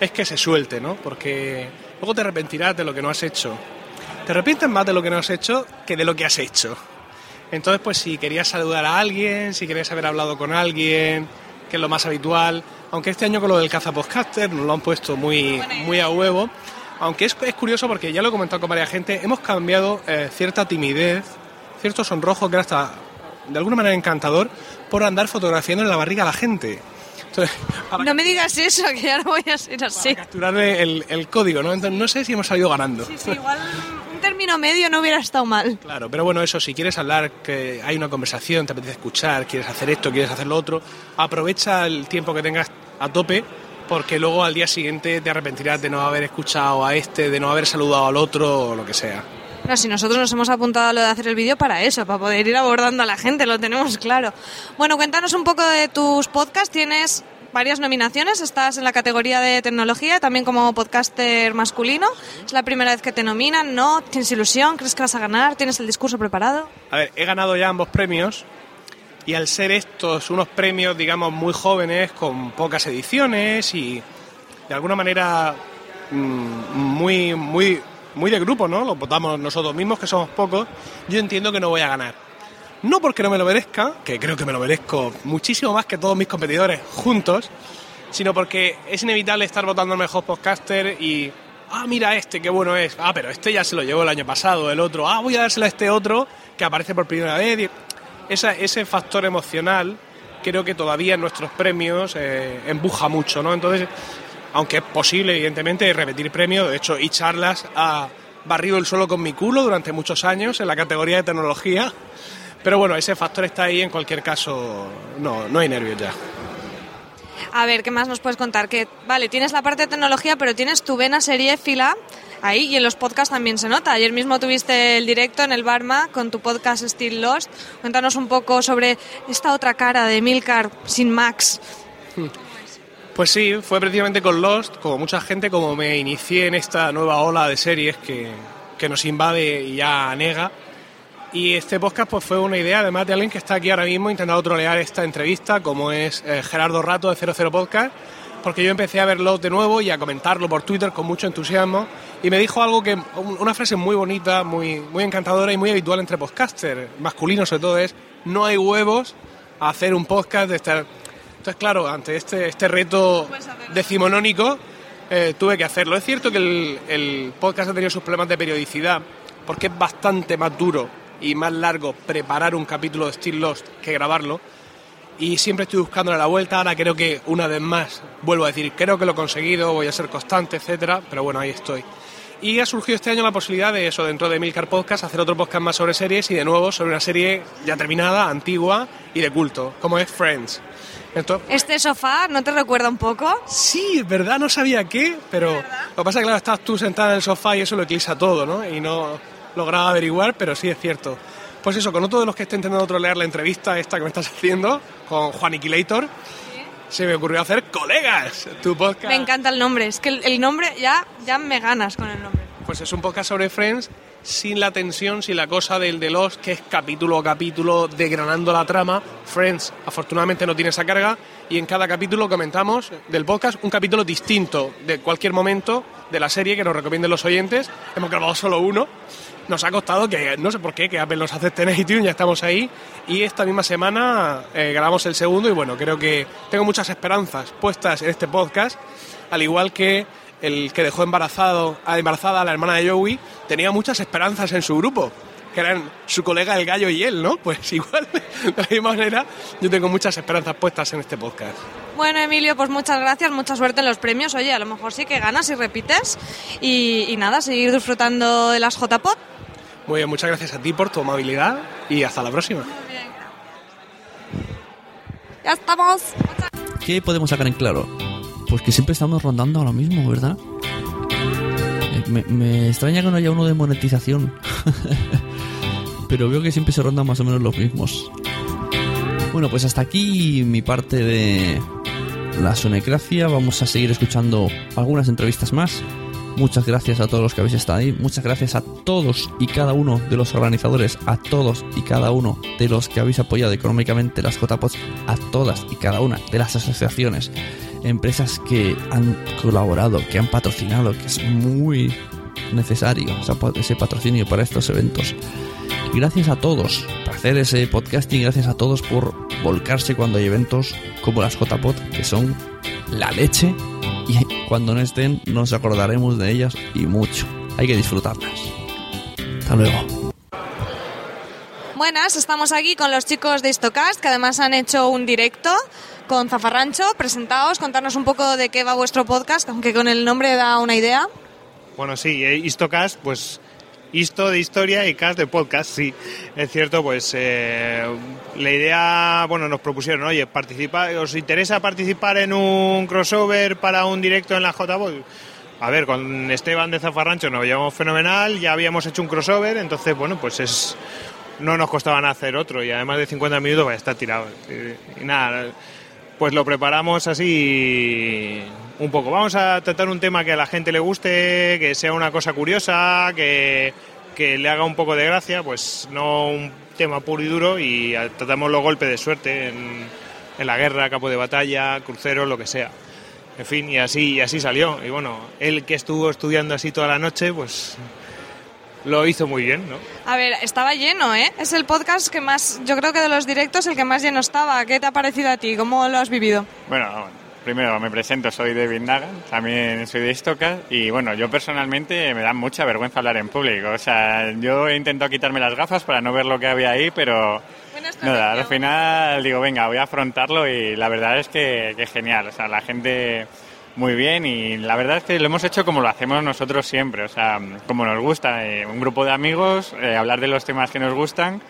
es que se suelte, ¿no? Porque luego te arrepentirás de lo que no has hecho. Te arrepientes más de lo que no has hecho que de lo que has hecho. Entonces, pues si querías saludar a alguien, si querías haber hablado con alguien, que es lo más habitual, aunque este año con lo del caza podcaster nos lo han puesto muy, muy a huevo, aunque es, es curioso porque ya lo he comentado con varias gente, hemos cambiado eh, cierta timidez, cierto sonrojo que era hasta de alguna manera encantador por andar fotografiando en la barriga a la gente. Entonces, No me digas eso, que ya no voy a ser así. capturarle el, el código, ¿no? Entonces, no sé si hemos salido ganando. Sí, igual un término medio no hubiera estado mal. Claro, pero bueno, eso, si quieres hablar, que hay una conversación, te apetece escuchar, quieres hacer esto, quieres hacer lo otro, aprovecha el tiempo que tengas a tope, porque luego al día siguiente te arrepentirás de no haber escuchado a este, de no haber saludado al otro o lo que sea. No, si nosotros nos hemos apuntado a lo de hacer el vídeo para eso, para poder ir abordando a la gente, lo tenemos claro. Bueno, cuéntanos un poco de tus podcasts. Tienes varias nominaciones, estás en la categoría de tecnología, también como podcaster masculino. Es la primera vez que te nominan, ¿no? ¿Tienes ilusión? ¿Crees que vas a ganar? ¿Tienes el discurso preparado? A ver, he ganado ya ambos premios y al ser estos unos premios, digamos, muy jóvenes, con pocas ediciones y de alguna manera mm, muy, muy, muy de grupo, ¿no? Los votamos nosotros mismos, que somos pocos, yo entiendo que no voy a ganar. No porque no me lo merezca, que creo que me lo merezco muchísimo más que todos mis competidores juntos, sino porque es inevitable estar votando al mejor podcaster y, ah, mira este, qué bueno es, ah, pero este ya se lo llevó el año pasado, el otro, ah, voy a dárselo a este otro que aparece por primera vez. Esa- ese factor emocional creo que todavía en nuestros premios eh, empuja mucho, ¿no? Entonces, aunque es posible, evidentemente, repetir premios, de hecho, y charlas ha barrido el suelo con mi culo durante muchos años en la categoría de tecnología, pero bueno, ese factor está ahí, en cualquier caso, no, no hay nervios ya. A ver, ¿qué más nos puedes contar? Que, vale, tienes la parte de tecnología, pero tienes tu vena seriéfila ahí y en los podcasts también se nota. Ayer mismo tuviste el directo en el Barma con tu podcast Still Lost. Cuéntanos un poco sobre esta otra cara de Milcar sin Max. Pues sí, fue precisamente con Lost, como mucha gente, como me inicié en esta nueva ola de series que, que nos invade y ya nega. Y este podcast pues fue una idea además de alguien que está aquí ahora mismo intentando trolear esta entrevista, como es eh, Gerardo Rato de 00 Podcast, porque yo empecé a verlo de nuevo y a comentarlo por Twitter con mucho entusiasmo y me dijo algo que, una frase muy bonita, muy, muy encantadora y muy habitual entre podcasters, masculinos sobre todo, es no hay huevos a hacer un podcast de estar... Entonces, claro, ante este, este reto decimonónico, eh, tuve que hacerlo. Es cierto que el, el podcast ha tenido sus problemas de periodicidad, porque es bastante más duro y más largo preparar un capítulo de Still Lost que grabarlo. Y siempre estoy buscándole la vuelta. Ahora creo que, una vez más, vuelvo a decir, creo que lo he conseguido, voy a ser constante, etcétera. Pero bueno, ahí estoy. Y ha surgido este año la posibilidad de eso, dentro de Milcar Podcast, hacer otro podcast más sobre series y de nuevo sobre una serie ya terminada, antigua y de culto, como es Friends. Entonces, ¿Este sofá no te recuerda un poco? Sí, verdad, no sabía qué, pero lo que pasa es que claro, estás tú sentada en el sofá y eso lo eclipsa todo, ¿no? Y no lograba averiguar, pero sí es cierto. Pues eso, con otro de los que esté intentando trolear la entrevista esta que me estás haciendo, con Juan Iquilator, se me ocurrió hacer Colegas, tu podcast. Me encanta el nombre, es que el, el nombre ya, ya me ganas con el nombre. Pues es un podcast sobre Friends sin la tensión, sin la cosa del de los que es capítulo a capítulo degranando la trama. Friends afortunadamente no tiene esa carga y en cada capítulo comentamos del podcast un capítulo distinto de cualquier momento de la serie que nos recomienden los oyentes. Hemos grabado solo uno. Nos ha costado que, no sé por qué, que Apple nos acepte en iTunes, ya estamos ahí. Y esta misma semana eh, grabamos el segundo y bueno, creo que tengo muchas esperanzas puestas en este podcast, al igual que el que dejó embarazado, a embarazada a la hermana de Joey, tenía muchas esperanzas en su grupo, que eran su colega el gallo y él, ¿no? Pues igual, de la misma manera, yo tengo muchas esperanzas puestas en este podcast. Bueno, Emilio, pues muchas gracias, mucha suerte en los premios. Oye, a lo mejor sí que ganas y repites. Y, y nada, seguir disfrutando de las JPod. Muy bien, muchas gracias a ti por tu amabilidad y hasta la próxima. Ya estamos. ¿Qué podemos sacar en claro? Pues que siempre estamos rondando a lo mismo, ¿verdad? Eh, Me, me extraña que no haya uno de monetización. Pero veo que siempre se rondan más o menos los mismos. Bueno, pues hasta aquí mi parte de la sonecracia. Vamos a seguir escuchando algunas entrevistas más. Muchas gracias a todos los que habéis estado ahí. Muchas gracias a todos y cada uno de los organizadores, a todos y cada uno de los que habéis apoyado económicamente las JPOS, a todas y cada una de las asociaciones, empresas que han colaborado, que han patrocinado, que es muy necesario ese patrocinio para estos eventos. Y gracias a todos por hacer ese podcasting, gracias a todos por volcarse cuando hay eventos como las JPod, que son la leche y cuando no estén nos acordaremos de ellas y mucho. Hay que disfrutarlas. Hasta luego. Buenas, estamos aquí con los chicos de Istocast, que además han hecho un directo con Zafarrancho. Presentaos, contarnos un poco de qué va vuestro podcast, aunque con el nombre da una idea. Bueno, sí, eh, Histocast, pues Histo de historia y cast de podcast, sí. Es cierto, pues eh, la idea, bueno, nos propusieron, oye, participa, ¿os interesa participar en un crossover para un directo en la JBOL? A ver, con Esteban de Zafarrancho nos llevamos fenomenal, ya habíamos hecho un crossover, entonces, bueno, pues es no nos costaba nada hacer otro y además de 50 minutos va a estar tirado. Y, y nada, pues lo preparamos así un poco. Vamos a tratar un tema que a la gente le guste, que sea una cosa curiosa, que, que le haga un poco de gracia, pues no un tema puro y duro y tratamos los golpes de suerte en, en la guerra, campo de batalla, cruceros, lo que sea. En fin, y así, y así salió. Y bueno, él que estuvo estudiando así toda la noche, pues lo hizo muy bien, ¿no? A ver, estaba lleno, ¿eh? Es el podcast que más, yo creo que de los directos, el que más lleno estaba. ¿Qué te ha parecido a ti? ¿Cómo lo has vivido? Bueno, primero me presento, soy David Nagan, también soy de Istocas y bueno, yo personalmente me da mucha vergüenza hablar en público. O sea, yo he intentado quitarme las gafas para no ver lo que había ahí, pero nada, al final digo, venga, voy a afrontarlo y la verdad es que, que genial. O sea, la gente muy bien y la verdad es que lo hemos hecho como lo hacemos nosotros siempre, o sea, como nos gusta, eh, un grupo de amigos, eh, hablar de los temas que nos gustan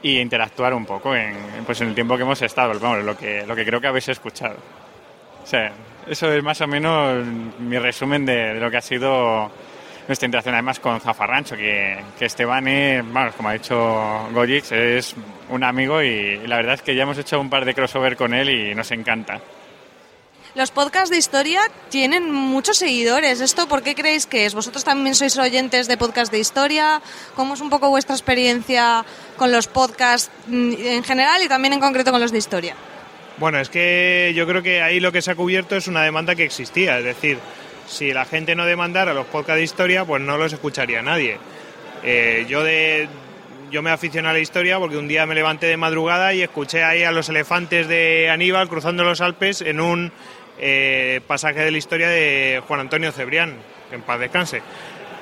y interactuar un poco en, pues en el tiempo que hemos estado, vamos, lo que, lo que creo que habéis escuchado. Sea, eso es más o menos mi resumen de, de lo que ha sido nuestra interacción además con Zafarrancho, que, que Esteban, es, vamos, como ha dicho Gojix, es un amigo y, la verdad es que ya hemos hecho un par de crossover con él y nos encanta. Los podcasts de historia tienen muchos seguidores. ¿Esto por qué creéis que es? ¿Vosotros también sois oyentes de podcasts de historia? ¿Cómo es un poco vuestra experiencia con los podcasts mm, en general y también en concreto con los de historia? Bueno, es que yo creo que ahí lo que se ha cubierto es una demanda que existía, es decir, si la gente no demandara los podcasts de historia, pues no los escucharía nadie. Eh, yo de yo me aficioné a la historia porque un día me levanté de madrugada y escuché ahí a los elefantes de Aníbal cruzando los Alpes en un eh, pasaje de la historia de Juan Antonio Cebrián, en paz descanse.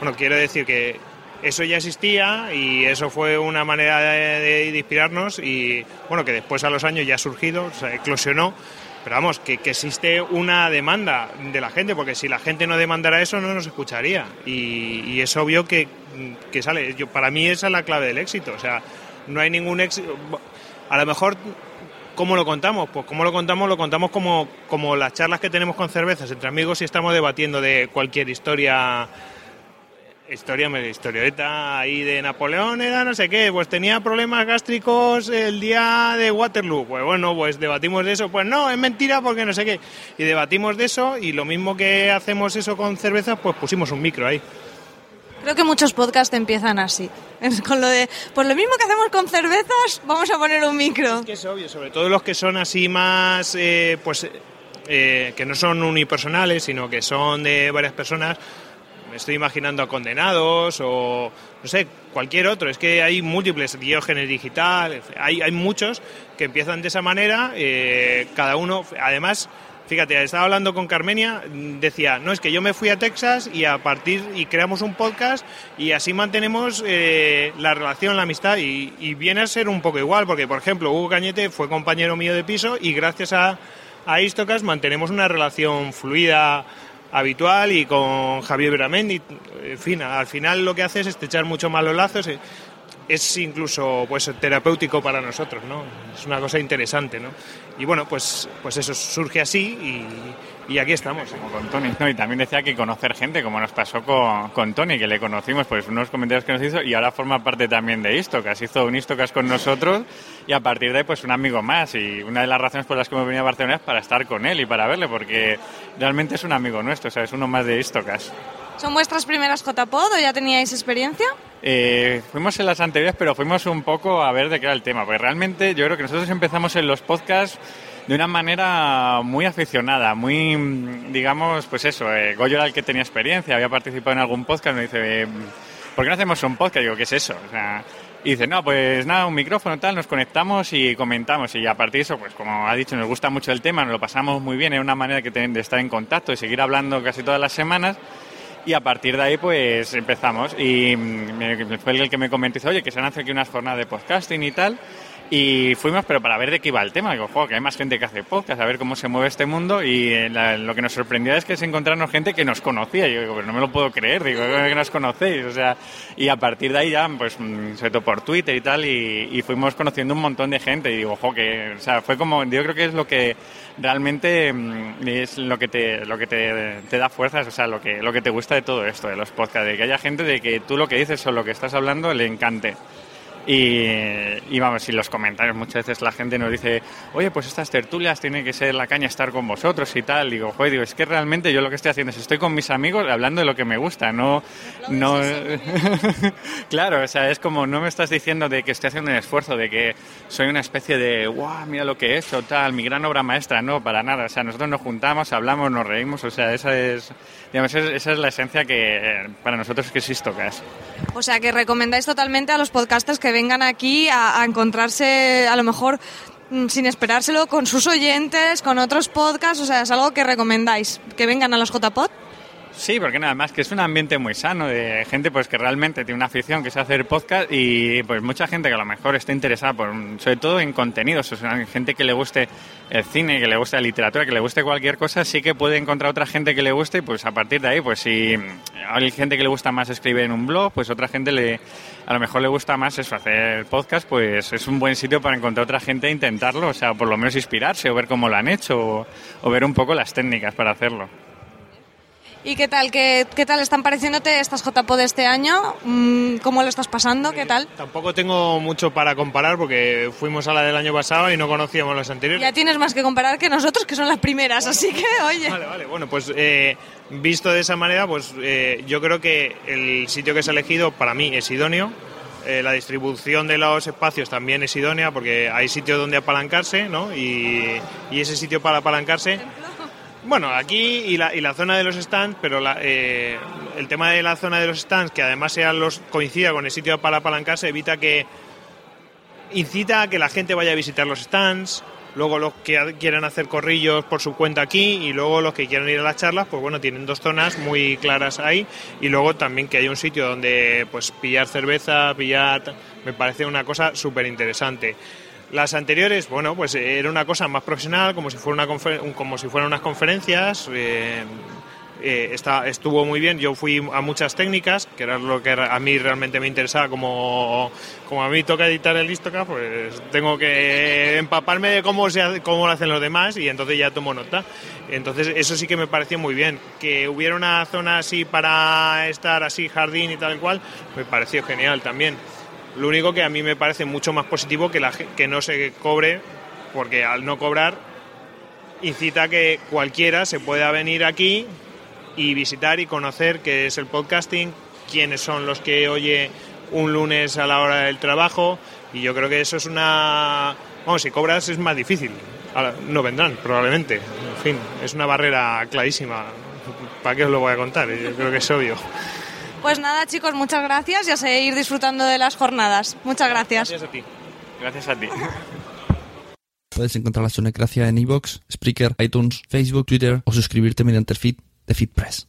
Bueno, quiero decir que eso ya existía y eso fue una manera de, inspirarnos y bueno, que después a los años ya ha surgido, o sea, eclosionó, pero vamos, que, existe una demanda de la gente, porque si la gente no demandara eso no nos escucharía. Y, y es obvio que, que sale, yo, para mí esa es la clave del éxito, o sea, no hay ningún éxito, a lo mejor ¿Cómo lo contamos? Pues como lo contamos, lo contamos como, como las charlas que tenemos con cervezas entre amigos y estamos debatiendo de cualquier historia, historia, historieta ahí de Napoleón, era no sé qué, pues tenía problemas gástricos el día de Waterloo, pues bueno, pues debatimos de eso, pues no, es mentira porque no sé qué, y debatimos de eso y lo mismo que hacemos eso con cervezas, pues pusimos un micro ahí. Creo que muchos podcasts empiezan así. Con lo de, pues lo mismo que hacemos con cervezas, vamos a poner un micro. Es que es obvio, sobre todo los que son así más, eh, pues, eh, que no son unipersonales, sino que son de varias personas. Me estoy imaginando a condenados o, no sé, cualquier otro. Es que hay múltiples, Diógenes Digital, hay, hay muchos que empiezan de esa manera, eh, cada uno, además... Fíjate, estaba hablando con Carmenia, decía, no, es que yo me fui a Texas y a partir y creamos un podcast y así mantenemos eh, la relación, la amistad y, y viene a ser un poco igual, porque por ejemplo Hugo Cañete fue compañero mío de piso y gracias a, a Istocas mantenemos una relación fluida habitual y con Javier Beramendi, al final lo que hace es estrechar mucho más los lazos. es incluso pues terapéutico para nosotros, ¿no? Es una cosa interesante, ¿no? Y bueno, pues, pues eso surge así y, y aquí estamos. Como con Tony, ¿no? Y también decía que conocer gente, como nos pasó con, con Tony, que le conocimos, pues unos comentarios que nos hizo y ahora forma parte también de Istocas. Hizo un Istocas con nosotros y a partir de ahí, pues un amigo más. Y una de las razones por las que hemos venido a Barcelona es para estar con él y para verle, porque realmente es un amigo nuestro, o sea, es uno más de Istocas. ¿Son vuestras primeras JPod o ya teníais experiencia? Eh, fuimos en las anteriores, pero fuimos un poco a ver de qué era el tema, porque realmente yo creo que nosotros empezamos en los podcasts de una manera muy aficionada, muy, mm, digamos, pues eso, eh, Goyo era el que tenía experiencia, había participado en algún podcast, me dice, eh, ¿por qué no hacemos un podcast? Digo, ¿qué es eso? O sea, y dice, no, pues nada, un micrófono tal, nos conectamos y comentamos. Y a partir de eso, pues como ha dicho, nos gusta mucho el tema, nos lo pasamos muy bien, es una manera que de estar en contacto y seguir hablando casi todas las semanas. Y a partir de ahí, pues empezamos. Y mm, fue el que me comentó, oye, que se han hecho aquí unas jornadas de podcasting y tal. Y fuimos, pero para ver de qué iba el tema. Digo, "Jo, que hay más gente que hace podcast, a ver cómo se mueve este mundo. Y eh, la- lo que nos sorprendió es que es encontrarnos gente que nos conocía. Yo digo, pero no me lo puedo creer, digo, que nos conocéis. O sea, y a partir de ahí ya, pues, mm, sobre todo por Twitter y tal, y, fuimos conociendo un montón de gente. Y digo, ojo, que, o sea, fue como, yo creo que es lo que realmente mm, es lo que te, lo que te, te da fuerzas, o sea, lo que, lo que te gusta de todo esto, de los podcasts, de que haya gente de que tú lo que dices o lo que estás hablando le encante. Y, y vamos, y los comentarios muchas veces la gente nos dice, oye, pues estas tertulias tiene que ser la caña estar con vosotros y tal. Digo, joder, digo, es que realmente yo lo que estoy haciendo es estoy con mis amigos hablando de lo que me gusta, no, no, claro, o sea, es como no me estás diciendo de que estoy haciendo un esfuerzo, de que soy una especie de, wow, mira lo que he hecho, tal, mi gran obra maestra, no, para nada. O sea, nosotros nos juntamos, hablamos, nos reímos, o sea, esa es, digamos, esa es- la esencia que eh, para nosotros es que es Istocas. O sea, que recomendáis totalmente a los podcasters que vengan aquí a, a encontrarse, a lo mejor mm, sin esperárselo, con sus oyentes, con otros podcasts. O sea, es algo que recomendáis, que vengan a los JPod. Sí, porque nada más que es un ambiente muy sano de gente pues que realmente tiene una afición que es hacer podcast y pues mucha gente que a lo mejor está interesada por sobre todo en contenidos, o sea, gente que le guste el cine, que le guste la literatura, que le guste cualquier cosa, sí que puede encontrar otra gente que le guste y pues a partir de ahí, pues si hay gente que le gusta más escribir en un blog, pues otra gente le a lo mejor le gusta más eso, hacer podcast, pues es un buen sitio para encontrar otra gente e intentarlo, o sea, por lo menos inspirarse o ver cómo lo han hecho o, o ver un poco las técnicas para hacerlo. ¿Y qué tal? ¿Qué, qué tal están pareciéndote estas JPO de este año? Mm, ¿Cómo lo estás pasando? ¿Qué tal? Tampoco tengo mucho para comparar porque fuimos a la del año pasado y no conocíamos las anteriores. Ya tienes más que comparar que nosotros, que son las primeras, así que, oye. Vale, vale, bueno, pues eh, visto de esa manera, pues eh, yo creo que el sitio que se ha elegido para mí es idóneo. Eh, la distribución de los espacios también es idónea porque hay sitios donde apalancarse, ¿no? Y, y ese sitio para apalancarse bueno, aquí y la, y la zona de los stands, pero la, eh, el tema de la zona de los stands, que además sea los, coincida con el sitio para apalancarse, evita que incita a que la gente vaya a visitar los stands, luego los que quieran hacer corrillos por su cuenta aquí y luego los que quieran ir a las charlas, pues bueno, tienen dos zonas muy claras ahí y luego también que haya un sitio donde pues pillar cerveza, pillar, me parece una cosa súper interesante. Las anteriores, bueno, pues era una cosa más profesional, como si fuera una como si fueran unas conferencias. eh, eh, está, estuvo muy bien. Yo fui a muchas técnicas, que era lo que a mí realmente me interesaba. Como, a mí toca editar el Listoca, pues tengo que empaparme de cómo, se cómo lo hacen los demás y entonces ya tomo nota. Entonces eso sí que me pareció muy bien. Que hubiera una zona así para estar así, jardín y tal cual, me pareció genial también. Lo único que a mí me parece mucho más positivo que, la, que no se cobre, porque al no cobrar incita a que cualquiera se pueda venir aquí y visitar y conocer qué es el podcasting, quiénes son los que oye un lunes a la hora del trabajo y yo creo que eso es una... Bueno, si cobras es más difícil. Ahora, no vendrán, probablemente. En fin, es una barrera clarísima. ¿Para qué os lo voy a contar? Yo creo que es obvio. Pues nada, chicos, muchas gracias y a seguir disfrutando de las jornadas. Muchas gracias. Gracias a ti. Gracias a ti. Puedes encontrar la Sonecracia en iVoox, Spreaker, iTunes, Facebook, Twitter o suscribirte mediante el feed de FeedPress.